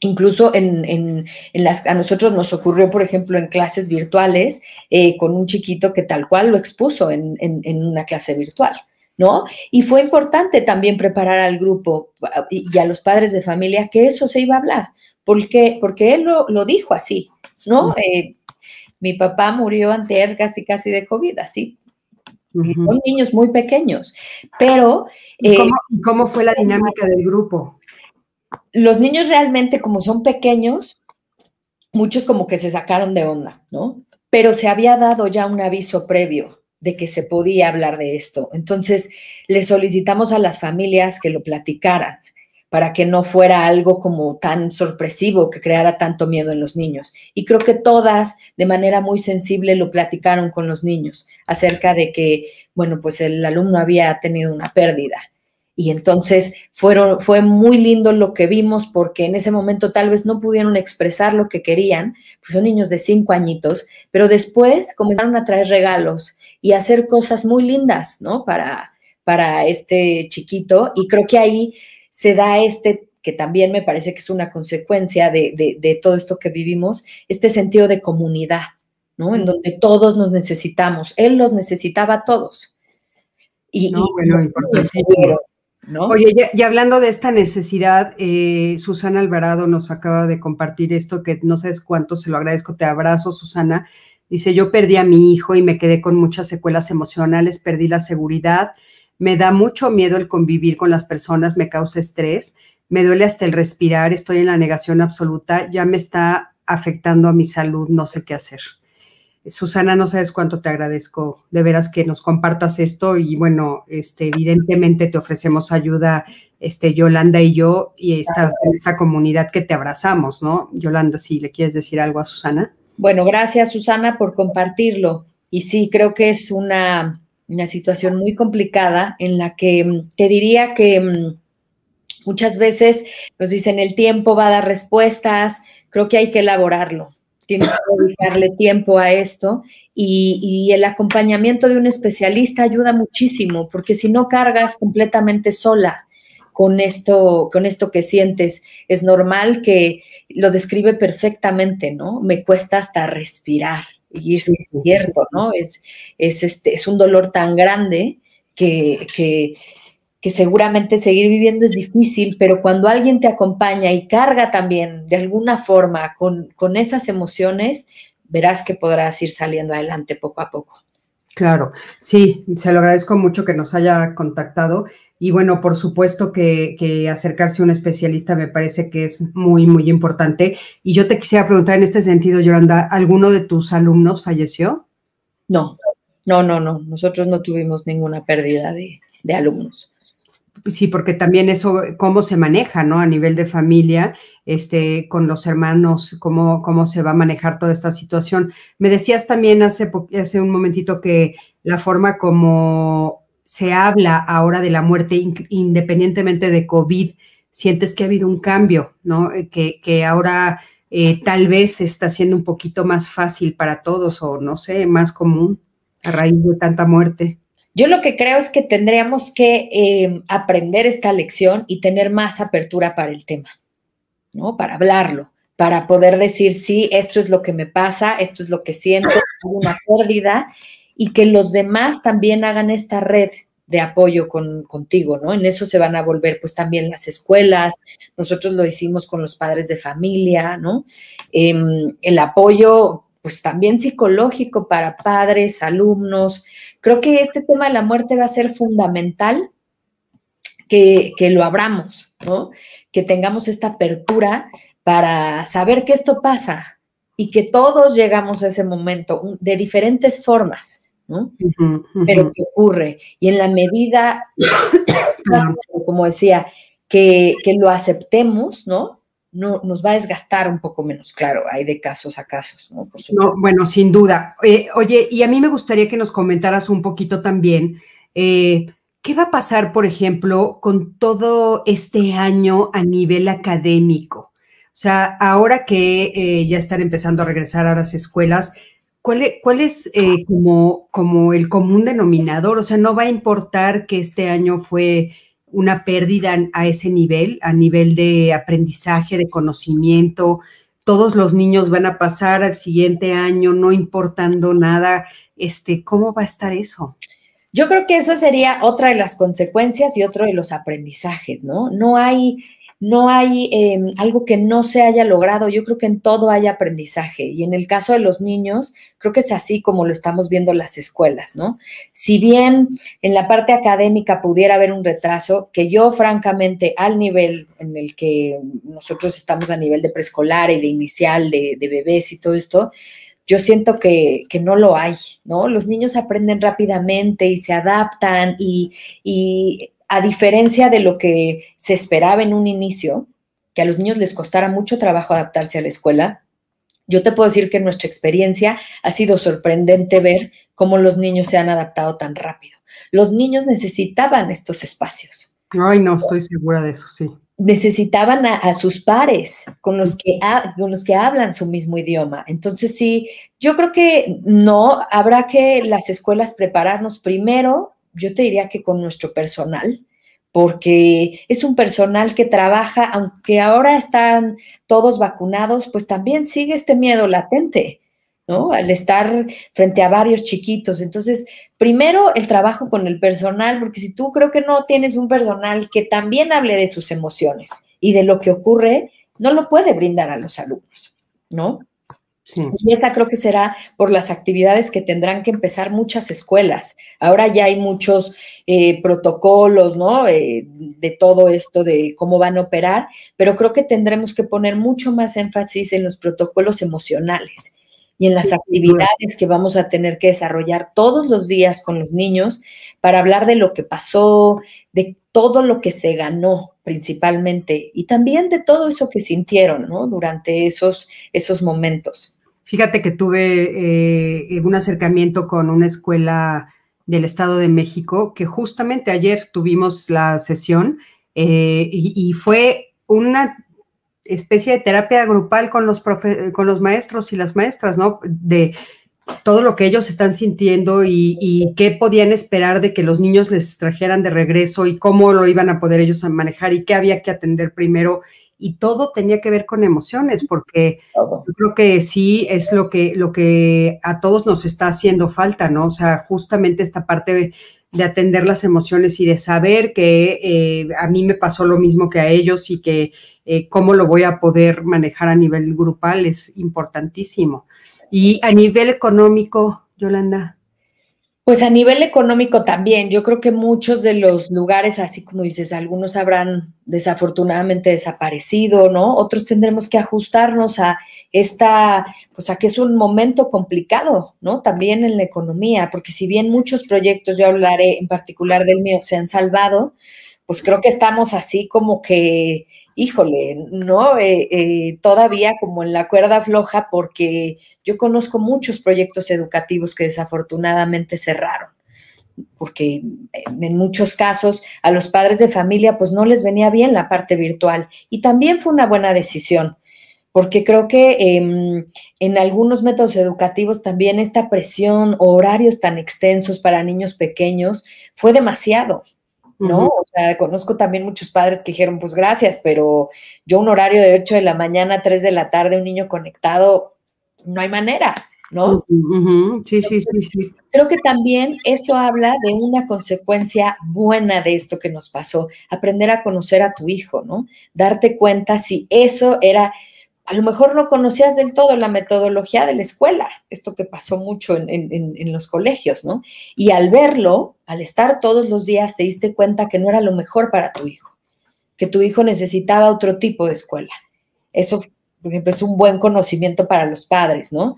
Incluso en, las, a nosotros nos ocurrió, por ejemplo, en clases virtuales, eh, con un chiquito que tal cual lo expuso en, una clase virtual. ¿No? Y fue importante también preparar al grupo y a los padres de familia que eso se iba a hablar, porque, porque él lo, dijo así, ¿no? Eh, mi papá murió antes casi casi de COVID, así, Son niños muy pequeños, pero... ¿Cómo, eh, ¿Cómo fue la dinámica del grupo? Los niños realmente, como son pequeños, muchos como que se sacaron de onda, ¿no? Pero se había dado ya un aviso previo de que se podía hablar de esto. Entonces, le solicitamos a las familias que lo platicaran para que no fuera algo como tan sorpresivo que creara tanto miedo en los niños. Y creo que todas de manera muy sensible lo platicaron con los niños acerca de que, bueno, pues el alumno había tenido una pérdida. Y entonces fueron, fue muy lindo lo que vimos porque en ese momento tal vez no pudieron expresar lo que querían, pues son niños de cinco añitos, pero después comenzaron a traer regalos y hacer cosas muy lindas, ¿no? Para, para este chiquito. Y creo que ahí se da este, que también me parece que es una consecuencia de, todo esto que vivimos, este sentido de comunidad, ¿no? En donde todos nos necesitamos. Él los necesitaba a todos. Y, no, bueno, Oye, y, hablando de esta necesidad, eh, Susana Alvarado nos acaba de compartir esto que no sabes cuánto se lo agradezco. Te abrazo, Susana. Dice, yo perdí a mi hijo y me quedé con muchas secuelas emocionales, perdí la seguridad, me da mucho miedo el convivir con las personas, me causa estrés, me duele hasta el respirar, estoy en la negación absoluta, ya me está afectando a mi salud, no sé qué hacer. Susana, no sabes cuánto te agradezco de veras que nos compartas esto y bueno, este, evidentemente te ofrecemos ayuda, este, Yolanda y yo, y esta, esta comunidad que te abrazamos, ¿no? Yolanda, si le quieres decir algo a Susana. Bueno, gracias Susana por compartirlo. Y sí, creo que es una, una situación muy complicada en la que mm, te diría que mm, muchas veces nos dicen el tiempo va a dar respuestas, creo que hay que elaborarlo, tienes que dedicarle tiempo a esto y, y, el acompañamiento de un especialista ayuda muchísimo, porque si no cargas completamente sola con esto, con esto que sientes, es normal que lo describe perfectamente, ¿no? Me cuesta hasta respirar y es cierto, ¿no? Es, es, este, es un dolor tan grande que, que, seguramente seguir viviendo es difícil, pero cuando alguien te acompaña y carga también de alguna forma con, con esas emociones, verás que podrás ir saliendo adelante poco a poco. Claro, sí, se lo agradezco mucho que nos haya contactado y bueno, por supuesto que, acercarse a un especialista me parece que es muy, muy importante. Y yo te quisiera preguntar en este sentido, Yolanda, ¿alguno de tus alumnos falleció? No, no, no, no. Nosotros no tuvimos ninguna pérdida de, alumnos. Sí, porque también eso, cómo se maneja, ¿no? A nivel de familia, este, con los hermanos, cómo, cómo se va a manejar toda esta situación. Me decías también hace, hace un momentito que la forma como se habla ahora de la muerte independientemente de COVID, sientes que ha habido un cambio, ¿no? Eh, que, ahora eh, tal vez está siendo un poquito más fácil para todos o no sé, más común a raíz de tanta muerte. Yo lo que creo es que tendríamos que em, aprender esta lección y tener más apertura para el tema, ¿no? Para hablarlo, para poder decir, sí, esto es lo que me pasa, esto es lo que siento, hay una pérdida y que los demás también hagan esta red de apoyo con, contigo, ¿no? En eso se van a volver pues también las escuelas, nosotros lo hicimos con los padres de familia, ¿no? Em, el apoyo pues también psicológico para padres, alumnos. Creo que este tema de la muerte va a ser fundamental que, que lo abramos, ¿no? Que tengamos esta apertura para saber que esto pasa y que todos llegamos a ese momento de diferentes formas. ¿no? Pero ¿qué ocurre? Y en la medida, como decía, que, lo aceptemos, ¿no? No, nos va a desgastar un poco menos, claro, hay de casos a casos, ¿no? no bueno, sin duda. Eh, oye, y a mí me gustaría que nos comentaras un poquito también, eh, ¿qué va a pasar, por ejemplo, con todo este año a nivel académico? O sea, ahora que eh, ya están empezando a regresar a las escuelas, ¿Cuál es, eh, como, como el común denominador? O sea, no va a importar que este año fue una pérdida a ese nivel, a nivel de aprendizaje, de conocimiento. Todos los niños van a pasar al siguiente año no importando nada. Este, ¿Cómo va a estar eso? Yo creo que eso sería otra de las consecuencias y otro de los aprendizajes, ¿no? No hay no hay em, algo que no se haya logrado. Yo creo que en todo hay aprendizaje. Y en el caso de los niños, creo que es así como lo estamos viendo las escuelas, ¿no? Si bien en la parte académica pudiera haber un retraso, que yo francamente al nivel en el que nosotros estamos a nivel de preescolar y de inicial, de, bebés y todo esto, yo siento que, no lo hay, ¿no? Los niños aprenden rápidamente y se adaptan y, y a diferencia de lo que se esperaba en un inicio, que a los niños les costara mucho trabajo adaptarse a la escuela, yo te puedo decir que en nuestra experiencia ha sido sorprendente ver cómo los niños se han adaptado tan rápido. Los niños necesitaban estos espacios. Ay, no, estoy segura de eso, sí. Necesitaban a, sus pares con los, que con los que hablan su mismo idioma. Entonces, sí, yo creo que no, habrá que las escuelas prepararnos primero yo te diría que con nuestro personal, porque es un personal que trabaja, aunque ahora están todos vacunados, pues también sigue este miedo latente, ¿no? Al estar frente a varios chiquitos. Entonces, primero el trabajo con el personal, porque si tú creo que no tienes un personal que también hable de sus emociones y de lo que ocurre, no lo puede brindar a los alumnos, ¿no? Y esta creo que será por las actividades que tendrán que empezar muchas escuelas. Ahora ya hay muchos eh, protocolos, ¿no? Eh, de todo esto, de cómo van a operar, pero creo que tendremos que poner mucho más énfasis en los protocolos emocionales y en las actividades que vamos a tener que desarrollar todos los días con los niños para hablar de lo que pasó, de todo lo que se ganó principalmente y también de todo eso que sintieron, ¿no? Durante esos, esos momentos. Fíjate que tuve eh, un acercamiento con una escuela del Estado de México, que justamente ayer tuvimos la sesión eh, y, fue una especie de terapia grupal con los, con los maestros y las maestras, ¿no? De todo lo que ellos están sintiendo y, y, qué podían esperar de que los niños les trajeran de regreso y cómo lo iban a poder ellos manejar y qué había que atender primero y todo tenía que ver con emociones, porque yo creo que sí es lo que, lo que a todos nos está haciendo falta, ¿no? O sea, justamente esta parte de, atender las emociones y de saber que eh, a mí me pasó lo mismo que a ellos y que eh, cómo lo voy a poder manejar a nivel grupal es importantísimo. Y a nivel económico, Yolanda. Pues a nivel económico también, yo creo que muchos de los lugares, así como dices, algunos habrán desafortunadamente desaparecido, ¿no? Otros tendremos que ajustarnos a esta, pues a que es un momento complicado, ¿no? También en la economía, porque si bien muchos proyectos, yo hablaré en particular del mío, se han salvado, pues creo que estamos así como que híjole, ¿no? Eh, eh, todavía como en la cuerda floja porque yo conozco muchos proyectos educativos que desafortunadamente cerraron, porque en muchos casos a los padres de familia pues no les venía bien la parte virtual y también fue una buena decisión. Porque creo que em, en algunos métodos educativos también esta presión o horarios tan extensos para niños pequeños fue demasiado. ¿No? O sea, conozco también muchos padres que dijeron, pues gracias, pero yo un horario de 8 de la mañana a 3 de la tarde, un niño conectado, no hay manera, ¿no? Sí, sí, sí, sí. Creo que también eso habla de una consecuencia buena de esto que nos pasó, aprender a conocer a tu hijo, ¿no? Darte cuenta si eso era a lo mejor no conocías del todo la metodología de la escuela, esto que pasó mucho en, los colegios, ¿no? Y al verlo, al estar todos los días, te diste cuenta que no era lo mejor para tu hijo, que tu hijo necesitaba otro tipo de escuela. Eso, por ejemplo, es un buen conocimiento para los padres, ¿no?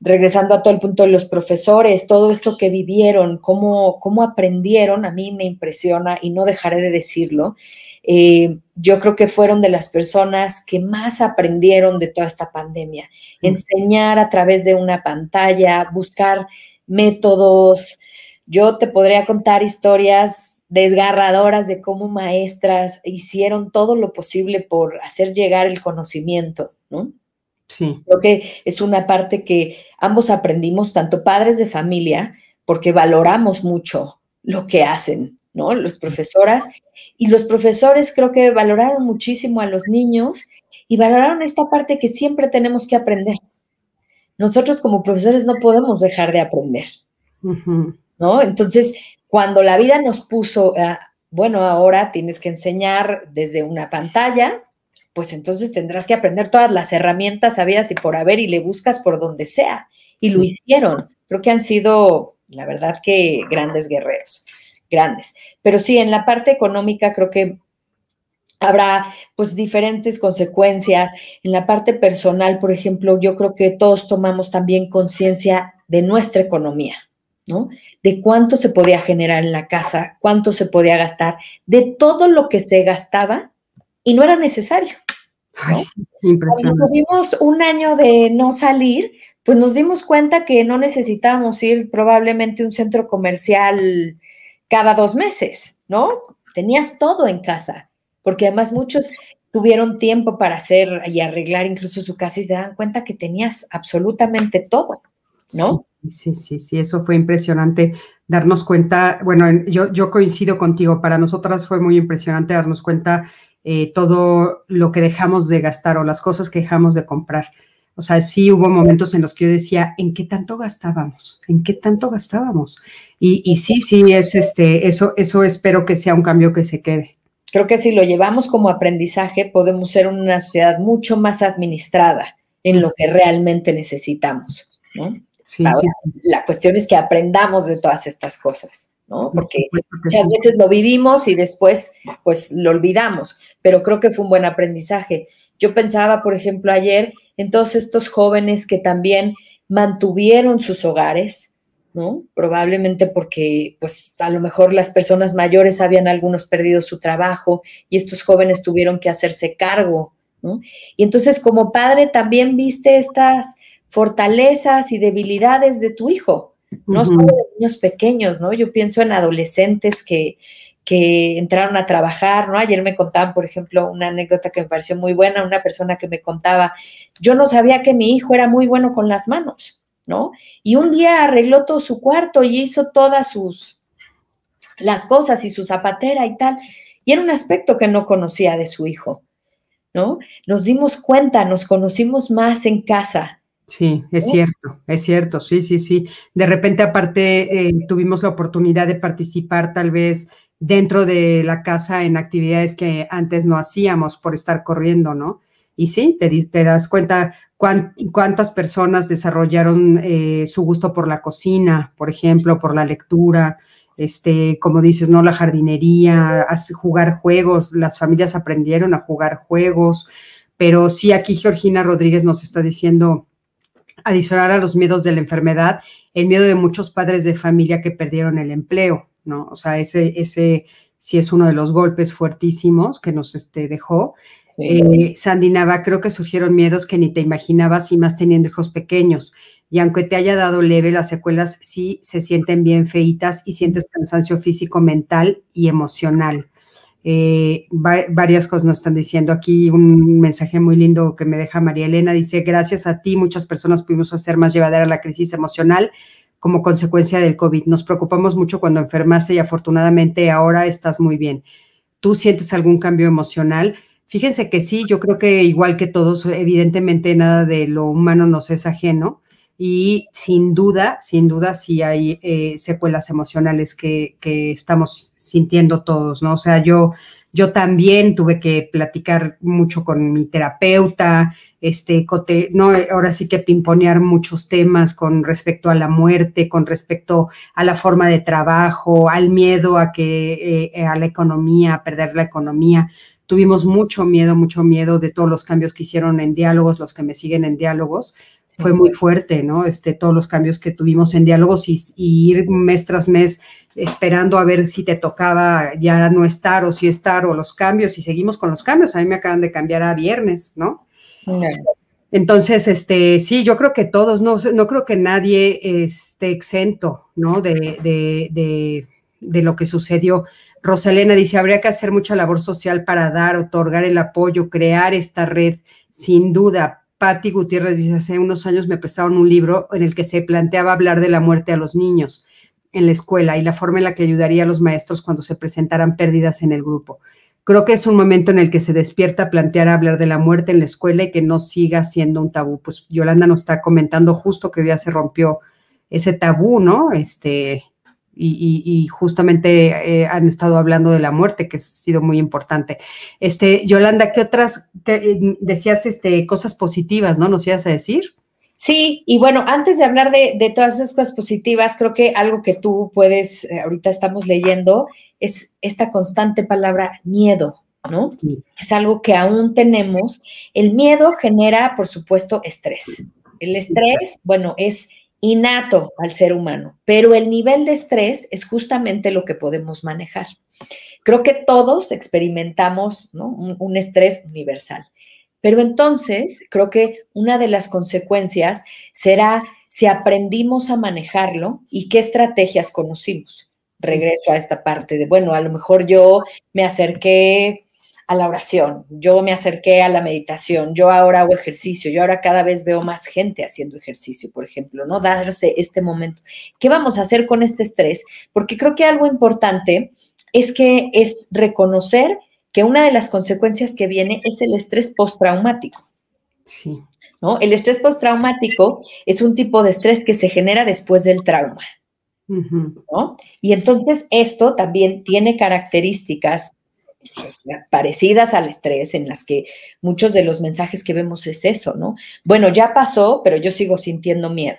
Regresando a todo el punto de los profesores, todo esto que vivieron, cómo, cómo aprendieron, a mí me impresiona y no dejaré de decirlo eh, yo creo que fueron de las personas que más aprendieron de toda esta pandemia. Enseñar a través de una pantalla, buscar métodos. Yo te podría contar historias desgarradoras de cómo maestras hicieron todo lo posible por hacer llegar el conocimiento, ¿no? Sí. Creo que es una parte que ambos aprendimos, tanto padres de familia, porque valoramos mucho lo que hacen, ¿no? Los profesoras y los profesores creo que valoraron muchísimo a los niños y valoraron esta parte que siempre tenemos que aprender. Nosotros como profesores no podemos dejar de aprender, ¿no? Entonces, cuando la vida nos puso a, bueno, ahora tienes que enseñar desde una pantalla, pues entonces tendrás que aprender todas las herramientas habidas y por haber y le buscas por donde sea. Y lo hicieron. Creo que han sido, la verdad, que grandes guerreros, grandes. Pero sí, en la parte económica creo que habrá pues diferentes consecuencias. En la parte personal, por ejemplo, yo creo que todos tomamos también conciencia de nuestra economía, ¿no? De cuánto se podía generar en la casa, cuánto se podía gastar, de todo lo que se gastaba y no era necesario. Cuando tuvimos un año de no salir, pues nos dimos cuenta que no necesitábamos ir probablemente a un centro comercial cada dos meses, ¿no? Tenías todo en casa, porque además muchos tuvieron tiempo para hacer y arreglar incluso su casa y se dan cuenta que tenías absolutamente todo, ¿no? Sí, sí, sí, eso fue impresionante darnos cuenta, bueno, yo, yo coincido contigo, para nosotras fue muy impresionante darnos cuenta eh, todo lo que dejamos de gastar o las cosas que dejamos de comprar. O sea, sí hubo momentos en los que yo decía, ¿en qué tanto gastábamos? ¿En qué tanto gastábamos? Y, y sí, sí, es este, eso, eso espero que sea un cambio que se quede. Creo que si lo llevamos como aprendizaje, podemos ser una sociedad mucho más administrada en lo que realmente necesitamos, ¿no? Sí, sí. La cuestión es que aprendamos de todas estas cosas, ¿no? Porque muchas veces lo vivimos y después, pues, lo olvidamos, pero creo que fue un buen aprendizaje. Yo pensaba, por ejemplo, ayer en todos estos jóvenes que también mantuvieron sus hogares, ¿no? Probablemente porque, pues, a lo mejor las personas mayores habían algunos perdido su trabajo y estos jóvenes tuvieron que hacerse cargo, ¿no? Y entonces, como padre, también viste estas fortalezas y debilidades de tu hijo, no solo de niños pequeños, ¿no? Yo pienso en adolescentes que, que entraron a trabajar, ¿no? Ayer me contaban, por ejemplo, una anécdota que me pareció muy buena, una persona que me contaba, yo no sabía que mi hijo era muy bueno con las manos, ¿no? Y un día arregló todo su cuarto y hizo todas sus, las cosas y su zapatera y tal, y era un aspecto que no conocía de su hijo, ¿no? Nos dimos cuenta, nos conocimos más en casa, Sí, es cierto, es cierto, sí, sí, sí. De repente, aparte, eh, tuvimos la oportunidad de participar tal vez dentro de la casa en actividades que antes no hacíamos por estar corriendo, ¿no? Y sí, te, das cuenta cuántas personas desarrollaron eh, su gusto por la cocina, por ejemplo, por la lectura, este, como dices, ¿no? La jardinería, jugar juegos, las familias aprendieron a jugar juegos, pero sí, aquí Georgina Rodríguez nos está diciendo, adicional a los miedos de la enfermedad, el miedo de muchos padres de familia que perdieron el empleo, ¿no? O sea, ese, ese sí es uno de los golpes fuertísimos que nos este, dejó. Eh, Sandy Nava, creo que surgieron miedos que ni te imaginabas y más teniendo hijos pequeños. Y aunque te haya dado leve, las secuelas sí se sienten bien feitas y sientes cansancio físico, mental y emocional. Eh, varias cosas nos están diciendo aquí. Un mensaje muy lindo que me deja María Elena dice: Gracias a ti, muchas personas pudimos hacer más llevadera la crisis emocional como consecuencia del COVID. Nos preocupamos mucho cuando enfermaste y afortunadamente ahora estás muy bien. ¿Tú sientes algún cambio emocional? Fíjense que sí, yo creo que igual que todos, evidentemente nada de lo humano nos es ajeno y sin duda, sin duda sí hay eh, secuelas emocionales que, que, estamos sintiendo todos, ¿no? O sea, yo, yo también tuve que platicar mucho con mi terapeuta, este, no, ahora sí que pimponear muchos temas con respecto a la muerte, con respecto a la forma de trabajo, al miedo a que, eh, a la economía, a perder la economía. Tuvimos mucho miedo, mucho miedo de todos los cambios que hicieron en diálogos, los que me siguen en diálogos, fue muy fuerte, ¿no? Este, todos los cambios que tuvimos en diálogos y, ir mes tras mes esperando a ver si te tocaba ya no estar o si estar o los cambios y seguimos con los cambios. A mí me acaban de cambiar a viernes, ¿no? Entonces, este, sí, yo creo que todos, no, no creo que nadie esté exento, ¿no? De, de, de, de lo que sucedió. Rosalena dice, habría que hacer mucha labor social para dar, otorgar el apoyo, crear esta red, sin duda, Patti Gutiérrez dice, hace unos años me prestaron un libro en el que se planteaba hablar de la muerte a los niños en la escuela y la forma en la que ayudaría a los maestros cuando se presentaran pérdidas en el grupo. Creo que es un momento en el que se despierta plantear hablar de la muerte en la escuela y que no siga siendo un tabú. Pues Yolanda nos está comentando justo que ya se rompió ese tabú, ¿no? Este, y, justamente eh, han estado hablando de la muerte, que ha sido muy importante. Este, Yolanda, ¿qué otras eh, decías este, cosas positivas, no? ¿Nos ibas a decir? Sí, y bueno, antes de hablar de, todas esas cosas positivas, creo que algo que tú puedes, eh, ahorita estamos leyendo, es esta constante palabra miedo, ¿no? Es algo que aún tenemos. El miedo genera, por supuesto, estrés. El estrés, bueno, es innato al ser humano, pero el nivel de estrés es justamente lo que podemos manejar. Creo que todos experimentamos un, estrés universal, pero entonces creo que una de las consecuencias será si aprendimos a manejarlo y qué estrategias conocimos. Regreso a esta parte de, bueno, a lo mejor yo me acerqué a la oración, yo me acerqué a la meditación, yo ahora hago ejercicio, yo ahora cada vez veo más gente haciendo ejercicio, por ejemplo, ¿no? Darse este momento. ¿Qué vamos a hacer con este estrés? Porque creo que algo importante es que es reconocer que una de las consecuencias que viene es el estrés postraumático. Sí. ¿No? El estrés postraumático es un tipo de estrés que se genera después del trauma. ¿no? Y entonces esto también tiene características parecidas al estrés, en las que muchos de los mensajes que vemos es eso, ¿no? Bueno, ya pasó, pero yo sigo sintiendo miedo,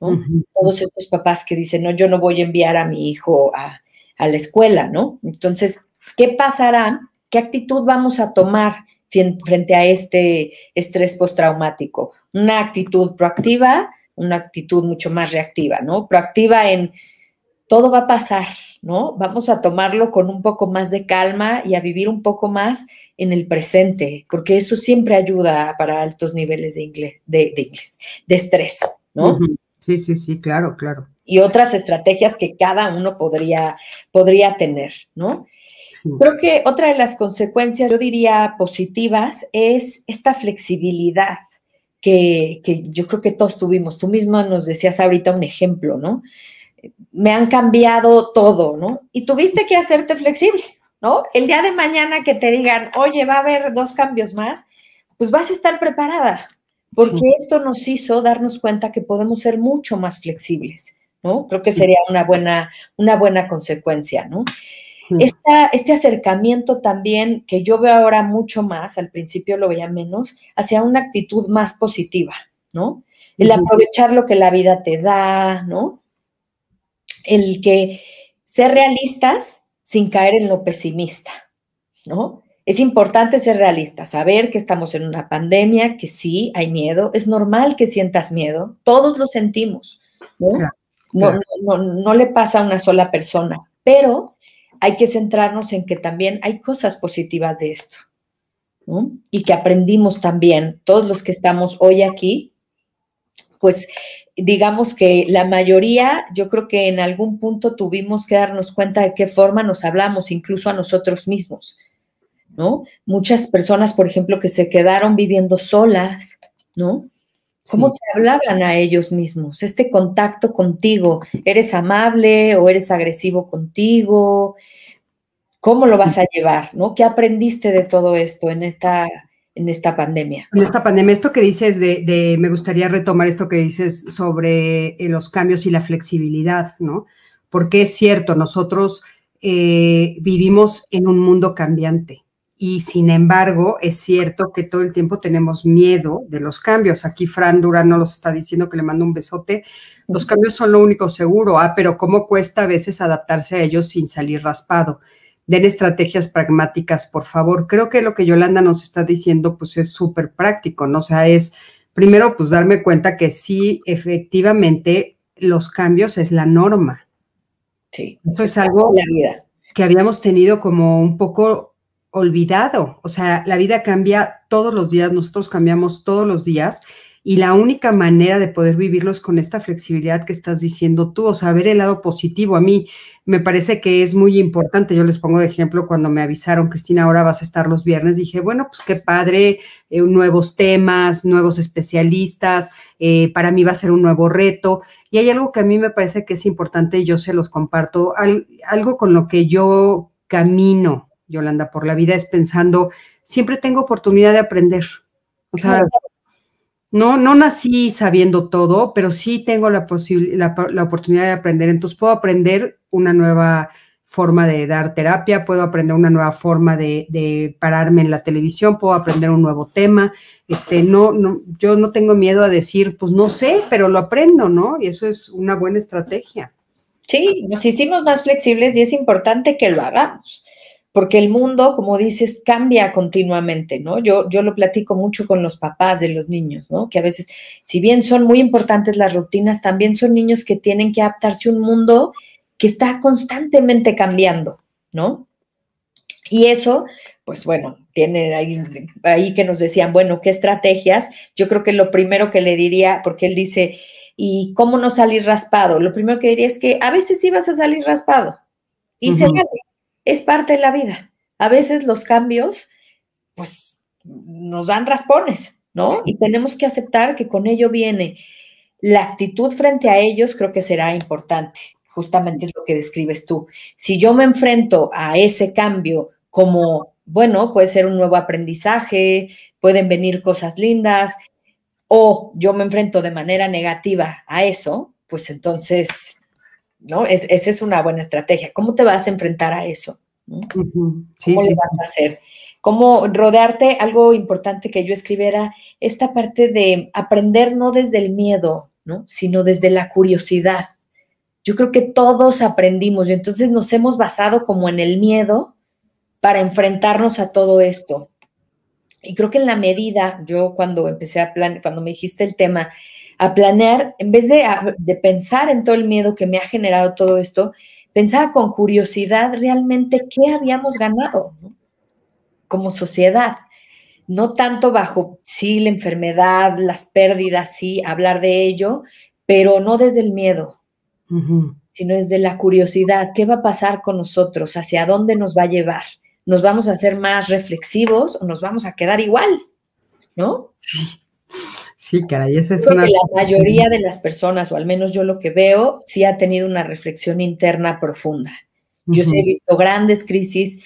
¿no? Todos estos papás que dicen, no, yo no voy a enviar a mi hijo a, a la escuela, ¿no? Entonces, ¿qué pasará? ¿Qué actitud vamos a tomar frente a este estrés postraumático? Una actitud proactiva, una actitud mucho más reactiva, ¿no? Proactiva en todo va a pasar, ¿no? Vamos a tomarlo con un poco más de calma y a vivir un poco más en el presente, porque eso siempre ayuda para altos niveles de inglés, de, inglés, de estrés, ¿no? Sí, sí, sí, claro, claro. Y otras estrategias que cada uno podría, podría tener, ¿no? Creo que otra de las consecuencias, yo diría positivas, es esta flexibilidad que, que yo creo que todos tuvimos. Tú mismo nos decías ahorita un ejemplo, ¿no? Me han cambiado todo, ¿no? Y tuviste que hacerte flexible, ¿no? El día de mañana que te digan, oye, va a haber dos cambios más, pues vas a estar preparada, porque esto nos hizo darnos cuenta que podemos ser mucho más flexibles, ¿no? Creo que sería una buena, una buena consecuencia, ¿no? este acercamiento también que yo veo ahora mucho más, al principio lo veía menos, hacia una actitud más positiva, ¿no? El aprovechar lo que la vida te da, ¿no? El que ser realistas sin caer en lo pesimista, ¿no? Es importante ser realistas, saber que estamos en una pandemia, que sí hay miedo, es normal que sientas miedo, todos lo sentimos, ¿no? No, no, le pasa a una sola persona, pero hay que centrarnos en que también hay cosas positivas de esto, ¿no? Y que aprendimos también, todos los que estamos hoy aquí, pues digamos que la mayoría, yo creo que en algún punto tuvimos que darnos cuenta de qué forma nos hablamos, incluso a nosotros mismos, ¿no? Muchas personas, por ejemplo, que se quedaron viviendo solas, ¿no? ¿Cómo se hablaban a ellos mismos? Este contacto contigo, ¿eres amable o eres agresivo contigo? ¿Cómo lo vas a llevar? ¿No? ¿Qué aprendiste de todo esto en esta en esta pandemia. En esta pandemia, esto que dices de, me gustaría retomar esto que dices sobre eh, los cambios y la flexibilidad, ¿no? Porque es cierto, nosotros eh, vivimos en un mundo cambiante y sin embargo es cierto que todo el tiempo tenemos miedo de los cambios. Aquí Fran Durán nos los está diciendo que le mando un besote. Los cambios son lo único seguro, ah, pero cómo cuesta a veces adaptarse a ellos sin salir raspado den estrategias pragmáticas, por favor. Creo que lo que Yolanda nos está diciendo, pues es súper práctico, ¿no? O sea, es primero, pues darme cuenta que sí, efectivamente, los cambios es la norma. Sí. Eso es algo que habíamos tenido como un poco olvidado. O sea, la vida cambia todos los días, nosotros cambiamos todos los días y la única manera de poder vivirlo es con esta flexibilidad que estás diciendo tú, o sea, ver el lado positivo. A mí me parece que es muy importante. Yo les pongo de ejemplo cuando me avisaron, Cristina, ahora vas a estar los viernes, dije, bueno, pues qué padre, eh, nuevos temas, nuevos especialistas, eh, para mí va a ser un nuevo reto. Y hay algo que a mí me parece que es importante y yo se los comparto, algo con lo que yo camino, Yolanda, por la vida es pensando, siempre tengo oportunidad de aprender. O sea, no, no nací sabiendo todo, pero sí tengo la, la, la, oportunidad de aprender. Entonces puedo aprender una nueva forma de dar terapia, puedo aprender una nueva forma de, pararme en la televisión, puedo aprender un nuevo tema. Este, no, no, yo no tengo miedo a decir, pues no sé, pero lo aprendo, ¿no? Y eso es una buena estrategia. Sí, nos hicimos más flexibles y es importante que lo hagamos, porque el mundo, como dices, cambia continuamente, ¿no? Yo, yo lo platico mucho con los papás de los niños, ¿no? Que a veces, si bien son muy importantes las rutinas, también son niños que tienen que adaptarse a un mundo que está constantemente cambiando, ¿no? Y eso, pues bueno, tiene ahí, ahí, que nos decían, bueno, ¿qué estrategias? Yo creo que lo primero que le diría, porque él dice, ¿y cómo no salir raspado? Lo primero que diría es que a veces sí vas a salir raspado y se vale, es parte de la vida. A veces los cambios, pues, nos dan raspones, ¿no? Y tenemos que aceptar que con ello viene la actitud frente a ellos, creo que será importante justamente es lo que describes tú. Si yo me enfrento a ese cambio como, bueno, puede ser un nuevo aprendizaje, pueden venir cosas lindas, o yo me enfrento de manera negativa a eso, pues entonces, ¿no? esa es una buena estrategia. ¿Cómo te vas a enfrentar a eso? ¿Cómo le vas a hacer? ¿Cómo rodearte? Algo importante que yo escribiera, esta parte de aprender no desde el miedo, ¿no? Sino desde la curiosidad yo creo que todos aprendimos y entonces nos hemos basado como en el miedo para enfrentarnos a todo esto. Y creo que en la medida, yo cuando empecé a planear, cuando me dijiste el tema, a planear, en vez de, de, pensar en todo el miedo que me ha generado todo esto, pensaba con curiosidad realmente qué habíamos ganado como sociedad. No tanto bajo, sí, la enfermedad, las pérdidas, sí, hablar de ello, pero no desde el miedo, sino es de la curiosidad, ¿qué va a pasar con nosotros? ¿Hacia dónde nos va a llevar? ¿Nos vamos a hacer más reflexivos o nos vamos a quedar igual? ¿No? Sí, caray, esa es una... Que la mayoría de las personas, o al menos yo lo que veo, sí ha tenido una reflexión interna profunda. Yo sí he visto grandes crisis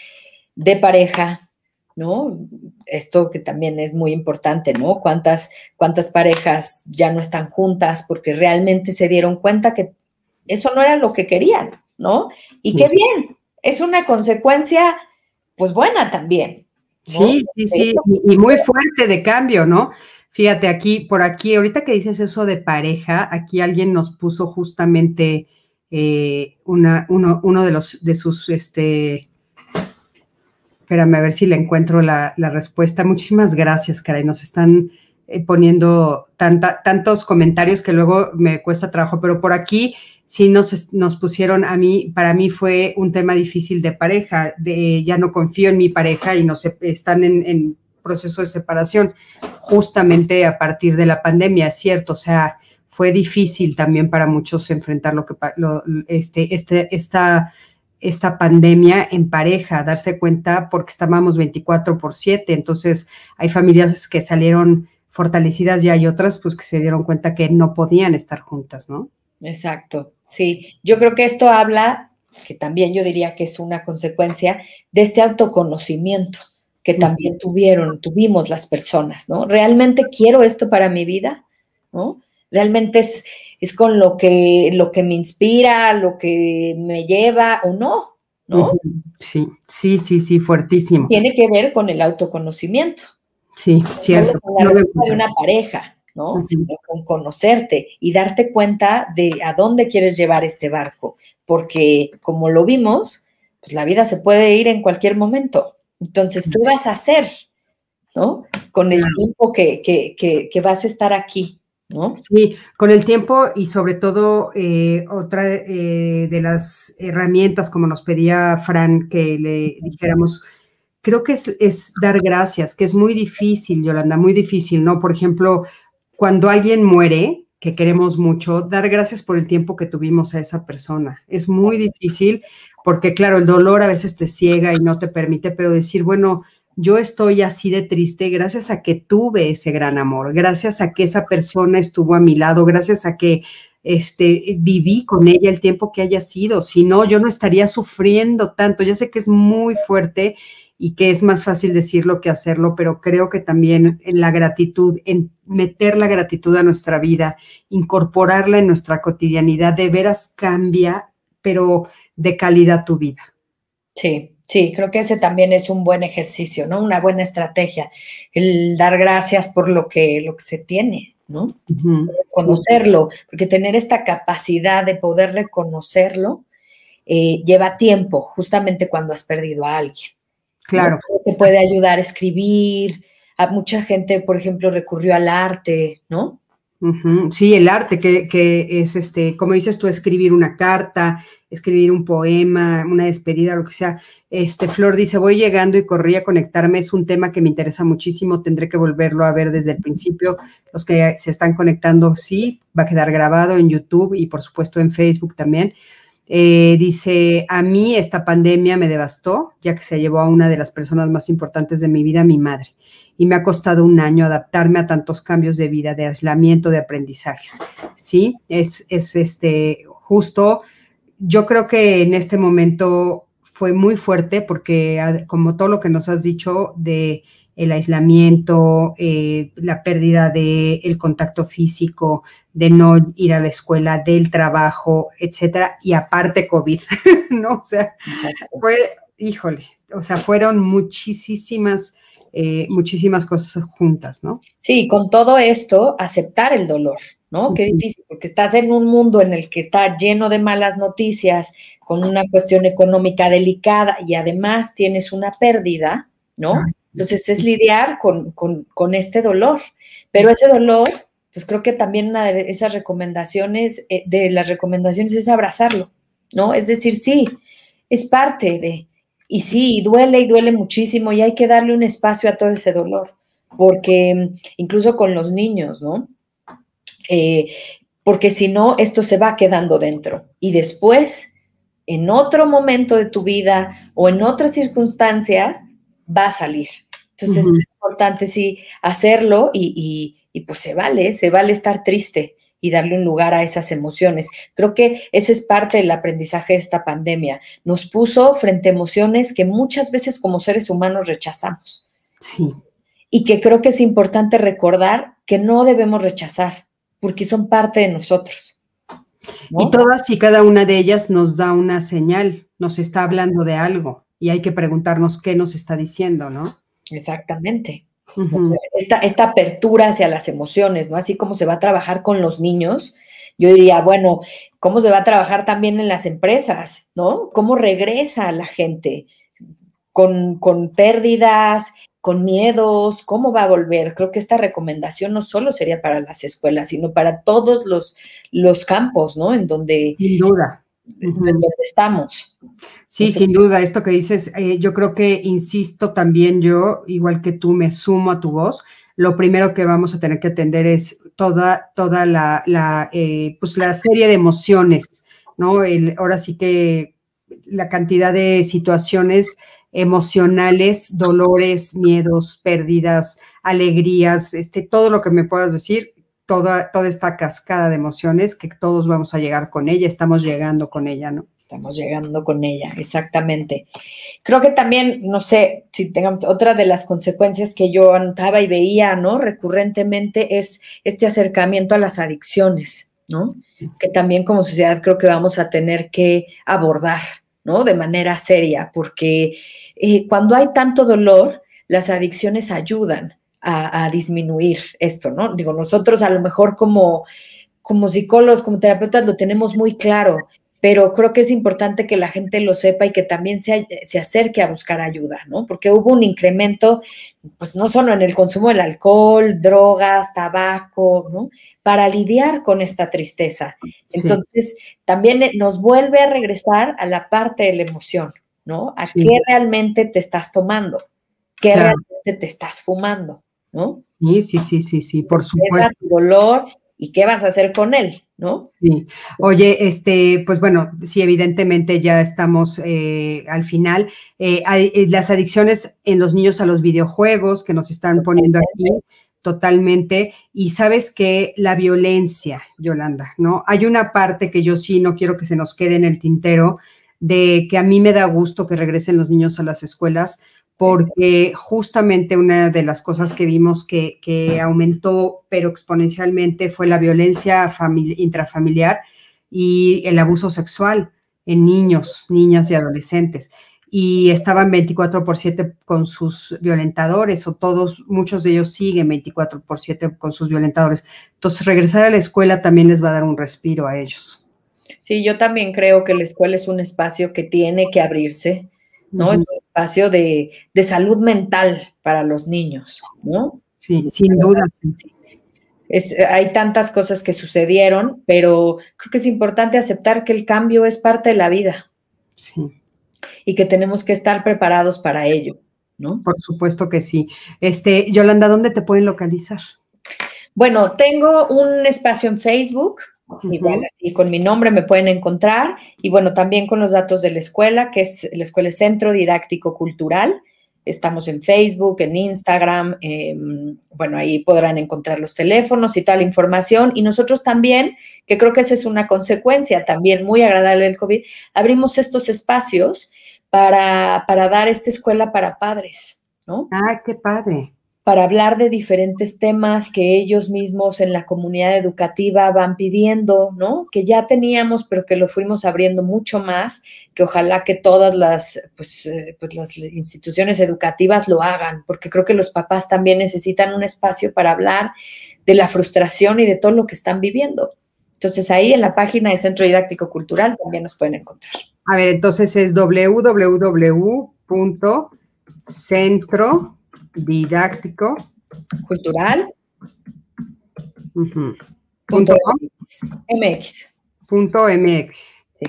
de pareja, ¿no? Esto que también es muy importante, ¿no? ¿Cuántas, cuántas parejas ya no están juntas porque realmente se dieron cuenta que eso no era lo que querían, ¿no? Y qué bien, es una consecuencia, pues buena también. Sí, sí, sí, y, muy fuerte de cambio, ¿no? Fíjate aquí, por aquí, ahorita que dices eso de pareja, aquí alguien nos puso justamente eh, una, uno, uno, de los de sus, este, espérame a ver si le encuentro la, respuesta. Muchísimas gracias, caray, nos están eh, poniendo tanta, tantos comentarios que luego me cuesta trabajo, pero por aquí sí nos, nos pusieron a mí, para mí fue un tema difícil de pareja, de ya no confío en mi pareja y no se, están en, proceso de separación, justamente a partir de la pandemia, cierto, o sea, fue difícil también para muchos enfrentar lo que este, este, esta, esta pandemia en pareja, darse cuenta porque estábamos 24 por 7, entonces hay familias que salieron fortalecidas y hay otras pues que se dieron cuenta que no podían estar juntas, ¿no? Exacto. Sí, yo creo que esto habla, que también yo diría que es una consecuencia de este autoconocimiento que también tuvieron, tuvimos las personas, ¿no? ¿Realmente quiero esto para mi vida? ¿No? ¿Realmente es, es con lo que, lo que me inspira, lo que me lleva o no? ¿No? Sí, sí, sí, sí, fuertísimo. Tiene que ver con el autoconocimiento. Sí, cierto. Con la de una pareja, ¿no? con conocerte y darte cuenta de a dónde quieres llevar este barco, porque como lo vimos, pues la vida se puede ir en cualquier momento. Entonces, ¿qué vas a hacer, ¿no? Con el tiempo que, vas a estar aquí, ¿no? Sí, con el tiempo y sobre todo eh, otra eh, de las herramientas, como nos pedía Fran, que le dijéramos, creo que es, es, dar gracias, que es muy difícil, Yolanda, muy difícil, ¿no? Por ejemplo, cuando alguien muere, que queremos mucho, dar gracias por el tiempo que tuvimos a esa persona. Es muy difícil porque, claro, el dolor a veces te ciega y no te permite, pero decir, bueno, yo estoy así de triste gracias a que tuve ese gran amor, gracias a que esa persona estuvo a mi lado, gracias a que este, viví con ella el tiempo que haya sido. Si no, yo no estaría sufriendo tanto. Ya sé que es muy fuerte y que es más fácil decirlo que hacerlo, pero creo que también en la gratitud, en meter la gratitud a nuestra vida, incorporarla en nuestra cotidianidad, de veras cambia, pero de calidad tu vida. Sí, Sí, creo que ese también es un buen ejercicio, ¿no? Una buena estrategia, el dar gracias por lo que, lo que se tiene, ¿no? Conocerlo, porque tener esta capacidad de poder reconocerlo eh, lleva tiempo, justamente cuando has perdido a alguien. Claro. Te puede ayudar a escribir, a mucha gente, por ejemplo, recurrió al arte, ¿no? Sí, el arte, que, que, es este, como dices tú, escribir una carta, escribir un poema, una despedida, lo que sea. Este, Flor dice, voy llegando y corrí a conectarme, es un tema que me interesa muchísimo, tendré que volverlo a ver desde el principio. Los que se están conectando, sí, va a quedar grabado en YouTube y por supuesto en Facebook también. Eh, dice, a mí esta pandemia me devastó, ya que se llevó a una de las personas más importantes de mi vida, mi madre, y me ha costado un año adaptarme a tantos cambios de vida, de aislamiento, de aprendizajes. Sí, es, es este, justo yo creo que en este momento fue muy fuerte porque como todo lo que nos has dicho de el aislamiento, eh, la pérdida del el contacto físico, de no ir a la escuela, del trabajo, etcétera, y aparte COVID, ¿no? O sea, fue, híjole, o sea, fueron muchísimas, eh, muchísimas cosas juntas, ¿no? Sí, con todo esto, aceptar el dolor, ¿no? Qué difícil, porque estás en un mundo en el que está lleno de malas noticias, con una cuestión económica delicada y además tienes una pérdida, ¿no? Entonces es lidiar con, este dolor, pero ese dolor, pues creo que también una de esas recomendaciones, eh, de las recomendaciones es abrazarlo, ¿no? Es decir, sí, es parte de, y sí, duele y duele muchísimo y hay que darle un espacio a todo ese dolor, porque incluso con los niños, ¿no? Eh, porque si no, esto se va quedando dentro. Y después, en otro momento de tu vida o en otras circunstancias, va a salir. Entonces es importante, sí, hacerlo y, pues se vale, se vale estar triste y darle un lugar a esas emociones. Creo que ese es parte del aprendizaje de esta pandemia. Nos puso frente a emociones que muchas veces como seres humanos rechazamos. Sí. Y que creo que es importante recordar que no debemos rechazar, porque son parte de nosotros. Y todas y cada una de ellas nos da una señal, nos está hablando de algo y hay que preguntarnos qué nos está diciendo, ¿no? Exactamente. esta, esta, apertura hacia las emociones, ¿no? Así como se va a trabajar con los niños, yo diría, bueno, ¿cómo se va a trabajar también en las empresas, ¿no? ¿Cómo regresa la gente con, con pérdidas, con miedos, cómo va a volver. Creo que esta recomendación no solo sería para las escuelas, sino para todos los, los campos, ¿no? En donde... Sin duda. Donde estamos. Sí, sin duda, esto que dices, eh, yo creo que, insisto también yo, igual que tú, me sumo a tu voz, lo primero que vamos a tener que atender es toda, toda la, la eh, pues la serie de emociones, ¿no? El, ahora sí que la cantidad de situaciones emocionales, dolores, miedos, pérdidas, alegrías, este, todo lo que me puedas decir, toda, toda esta cascada de emociones que todos vamos a llegar con ella, estamos llegando con ella, ¿no? Estamos llegando con ella, exactamente. Creo que también, no sé, si tengamos otra de las consecuencias que yo anotaba y veía, ¿no? Recurrentemente es este acercamiento a las adicciones, ¿no? Que también como sociedad creo que vamos a tener que abordar, ¿no? De manera seria, porque eh, cuando hay tanto dolor, las adicciones ayudan a, disminuir esto, ¿no? Digo, nosotros a lo mejor como, como psicólogos, como terapeutas lo tenemos muy claro, pero creo que es importante que la gente lo sepa y que también se, se, acerque a buscar ayuda, ¿no? Porque hubo un incremento, pues no solo en el consumo del alcohol, drogas, tabaco, ¿no? Para lidiar con esta tristeza. Entonces, también nos vuelve a regresar a la parte de la emoción, ¿no? A qué realmente te estás tomando, qué realmente te estás fumando, ¿no? Sí, sí, sí, sí, sí, por supuesto. Tu dolor y qué vas a hacer con él, ¿no? Sí. Oye, este, pues bueno, sí, evidentemente ya estamos eh, al final. Eh, hay, eh, las adicciones en los niños a los videojuegos que nos están poniendo aquí totalmente. Y sabes que la violencia, Yolanda, ¿no? Hay una parte que yo sí no quiero que se nos quede en el tintero, de que a mí me da gusto que regresen los niños a las escuelas, porque justamente una de las cosas que vimos que, aumentó, pero exponencialmente, fue la violencia intrafamiliar y el abuso sexual. en niños, niñas y adolescentes y estaban 24 por 7 con sus violentadores, o todos, muchos de ellos siguen 24 por 7 con sus violentadores. Entonces, regresar a la escuela también les va a dar un respiro a ellos. Sí, yo también creo que la escuela es un espacio que tiene que abrirse, ¿no? Es espacio de, salud mental para los niños, ¿no? Sí, sin duda. hay tantas cosas que sucedieron, pero creo que es importante aceptar que el cambio es parte de la vida. Sí y que tenemos que estar preparados para ello, ¿no? Por supuesto que sí. Este, Yolanda, ¿dónde te pueden localizar? Bueno, tengo un espacio en Facebook, igual así con mi nombre me pueden encontrar, y bueno, también con los datos de la escuela, que es la Escuela Centro Didáctico Cultural. Estamos en Facebook, en Instagram, em, bueno, ahí podrán encontrar los teléfonos y toda la información. Y nosotros también, que creo que esa es una consecuencia también muy agradable del COVID, abrimos estos espacios para, para dar esta escuela para padres, ¿no? Ah, qué padre. Para hablar de diferentes temas que ellos mismos en la comunidad educativa van pidiendo, ¿no? Que ya teníamos, pero que lo fuimos abriendo mucho más, que ojalá que todas las, pues, eh, pues las instituciones educativas lo hagan, porque creo que los papás también necesitan un espacio para hablar de la frustración y de todo lo que están viviendo. Entonces ahí en la página de Centro Didáctico Cultural también nos pueden encontrar. A ver, entonces es www.centrodidáctico cultural MX. Sí.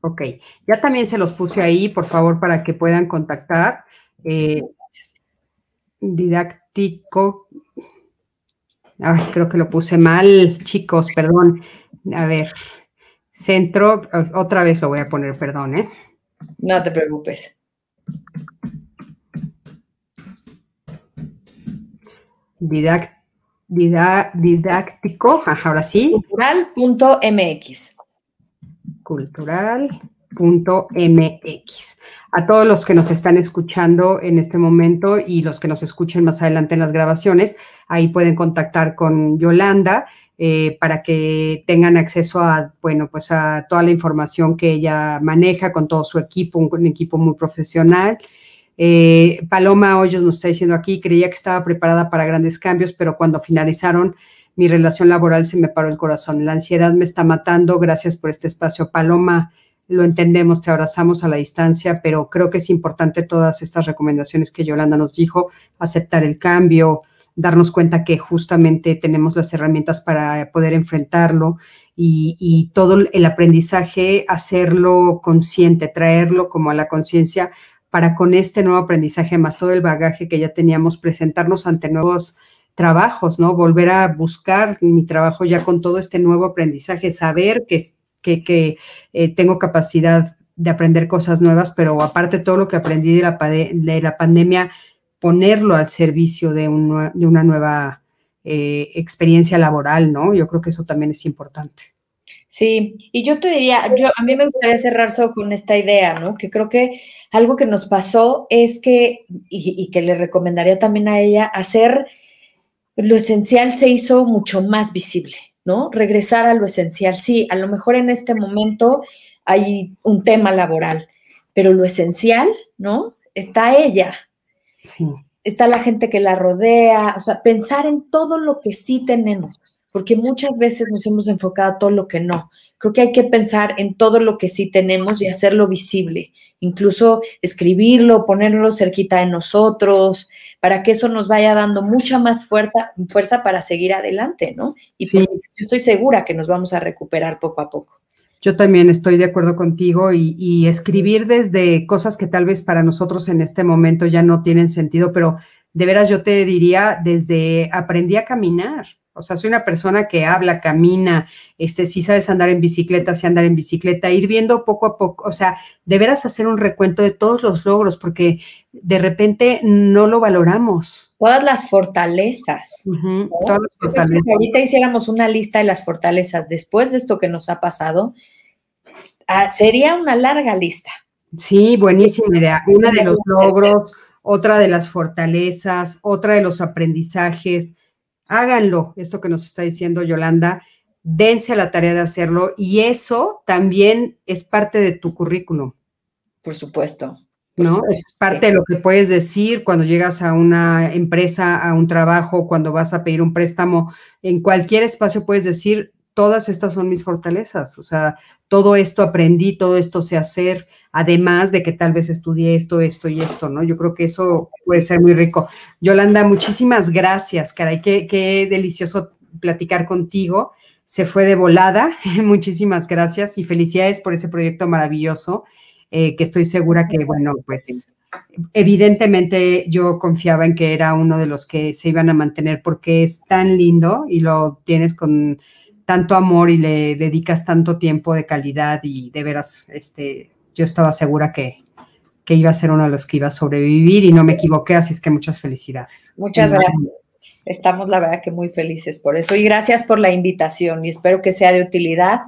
Ok, ya también se los puse ahí, por favor, para que puedan contactar. Eh, didáctico. Ay, creo que lo puse mal, chicos, perdón. A ver, Centro, otra vez lo voy a poner, perdón, ¿eh? No te preocupes. Didáctico, ahora sí. Cultural.mx. Cultural.mx. A todos los que nos están escuchando en este momento y los que nos escuchen más adelante en las grabaciones, ahí pueden contactar con Yolanda eh, para que tengan acceso a, bueno, pues a toda la información que ella maneja con todo su equipo, un, equipo muy profesional. Eh, Paloma Hoyos nos está diciendo aquí, creía que estaba preparada para grandes cambios, pero cuando finalizaron mi relación laboral se me paró el corazón. La ansiedad me está matando. Gracias por este espacio. Paloma, lo entendemos, te abrazamos a la distancia, pero creo que es importante todas estas recomendaciones que Yolanda nos dijo, aceptar el cambio, darnos cuenta que justamente tenemos las herramientas para poder enfrentarlo y, todo el aprendizaje, hacerlo consciente, traerlo como a la conciencia para con este nuevo aprendizaje, más todo el bagaje que ya teníamos, presentarnos ante nuevos trabajos, ¿no? Volver a buscar mi trabajo ya con todo este nuevo aprendizaje, saber que, que, eh, tengo capacidad de aprender cosas nuevas, pero aparte todo lo que aprendí de la, de la pandemia, ponerlo al servicio de, de una nueva eh, experiencia laboral, ¿no? Yo creo que eso también es importante. Sí, y yo te diría, yo a mí me gustaría cerrar solo con esta idea, ¿no? Que creo que algo que nos pasó es que, y, que le recomendaría también a ella, hacer lo esencial se hizo mucho más visible, ¿no? Regresar a lo esencial. Sí, a lo mejor en este momento hay un tema laboral, pero lo esencial, ¿no? Está ella, Está la gente que la rodea, o sea, pensar en todo lo que sí tenemos, porque muchas veces nos hemos enfocado a todo lo que no. Creo que hay que pensar en todo lo que sí tenemos y hacerlo visible, incluso escribirlo, ponerlo cerquita de nosotros, para que eso nos vaya dando mucha más fuerza, fuerza para seguir adelante, ¿no? Y yo estoy segura que nos vamos a recuperar poco a poco. Yo también estoy de acuerdo contigo y, escribir desde cosas que tal vez para nosotros en este momento ya no tienen sentido, pero de veras yo te diría desde aprendí a caminar. O sea, soy una persona que habla, camina, este, si sabes andar en bicicleta, si andar en bicicleta, ir viendo poco a poco, o sea, de veras hacer un recuento de todos los logros, porque de repente no lo valoramos. Todas las fortalezas. Todas las fortalezas. ahorita hiciéramos una lista de las fortalezas después de esto que nos ha pasado, Ah, sería una larga lista. Sí, buenísima idea. Una de los logros, otra de las fortalezas, otra de los aprendizajes. Háganlo, esto que nos está diciendo Yolanda, dense a la tarea de hacerlo y eso también es parte de tu currículum. Por supuesto. ¿No? Es parte de lo que puedes decir cuando llegas a una empresa, a un trabajo, cuando vas a pedir un préstamo, en cualquier espacio puedes decir, todas estas son mis fortalezas, o sea, todo esto aprendí, todo esto sé hacer, además de que tal vez estudié esto, esto y esto, ¿no? Yo creo que eso puede ser muy rico. Yolanda, muchísimas gracias, caray, qué, delicioso platicar contigo. Se fue de volada, muchísimas gracias y felicidades por ese proyecto maravilloso, eh, que estoy segura que, bueno, pues evidentemente yo confiaba en que era uno de los que se iban a mantener porque es tan lindo y lo tienes con tanto amor y le dedicas tanto tiempo de calidad y de veras, este, yo estaba segura que, que iba a ser uno de los que iba a sobrevivir y no me equivoqué, así es que muchas felicidades. Muchas gracias. Estamos la verdad que muy felices por eso y gracias por la invitación y espero que sea de utilidad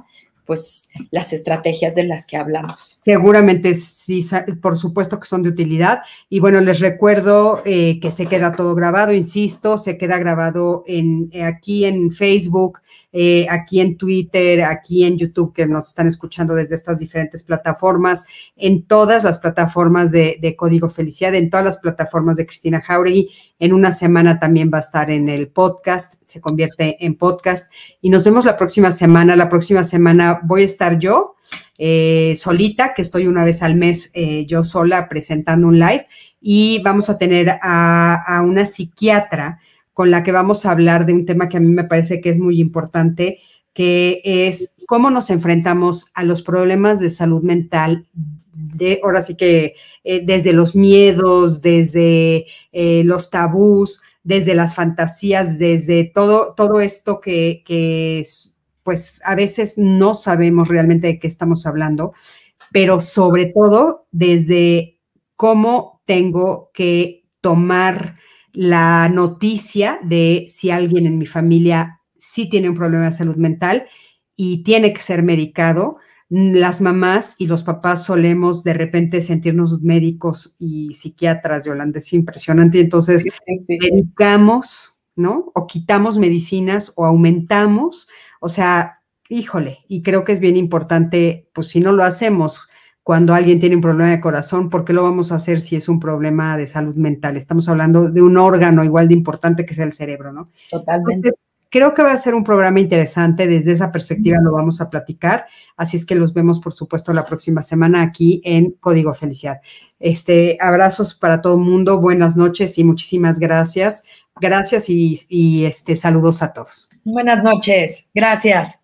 pues las estrategias de las que hablamos. Seguramente sí, por supuesto que son de utilidad. Y bueno, les recuerdo eh, que se queda todo grabado, insisto, se queda grabado en, aquí en Facebook, eh, aquí en Twitter, aquí en YouTube, que nos están escuchando desde estas diferentes plataformas, en todas las plataformas de, Código Felicidad, en todas las plataformas de Cristina Jauregui. En una semana también va a estar en el podcast, se convierte en podcast. Y nos vemos la próxima semana. La próxima semana voy a estar yo. Eh, solita, que estoy una vez al mes eh, yo sola presentando un live y vamos a tener a una psiquiatra con la que vamos a hablar de un tema que a mí me parece que es muy importante, que es cómo nos enfrentamos a los problemas de salud mental, de, ahora sí que eh, desde los miedos, desde los tabús, desde las fantasías, desde todo, todo esto que, que pues a veces no sabemos realmente de qué estamos hablando, pero sobre todo desde cómo tengo que tomar la noticia de si alguien en mi familia sí tiene un problema de salud mental y tiene que ser medicado. Las mamás y los papás solemos de repente sentirnos médicos y psiquiatras, Yolanda, es impresionante. Entonces, medicamos, ¿no? O quitamos medicinas o aumentamos. O sea, híjole, y creo que es bien importante, pues si no lo hacemos cuando alguien tiene un problema de corazón, ¿por qué lo vamos a hacer si es un problema de salud mental? Estamos hablando de un órgano igual de importante que es el cerebro, ¿no? Totalmente. creo que va a ser un programa interesante, desde esa perspectiva lo vamos a platicar, así es que los vemos, por supuesto, la próxima semana aquí en Código Felicidad. Este, abrazos para todo el mundo, buenas noches y muchísimas gracias. Gracias y, y este, saludos a todos. Buenas noches, gracias.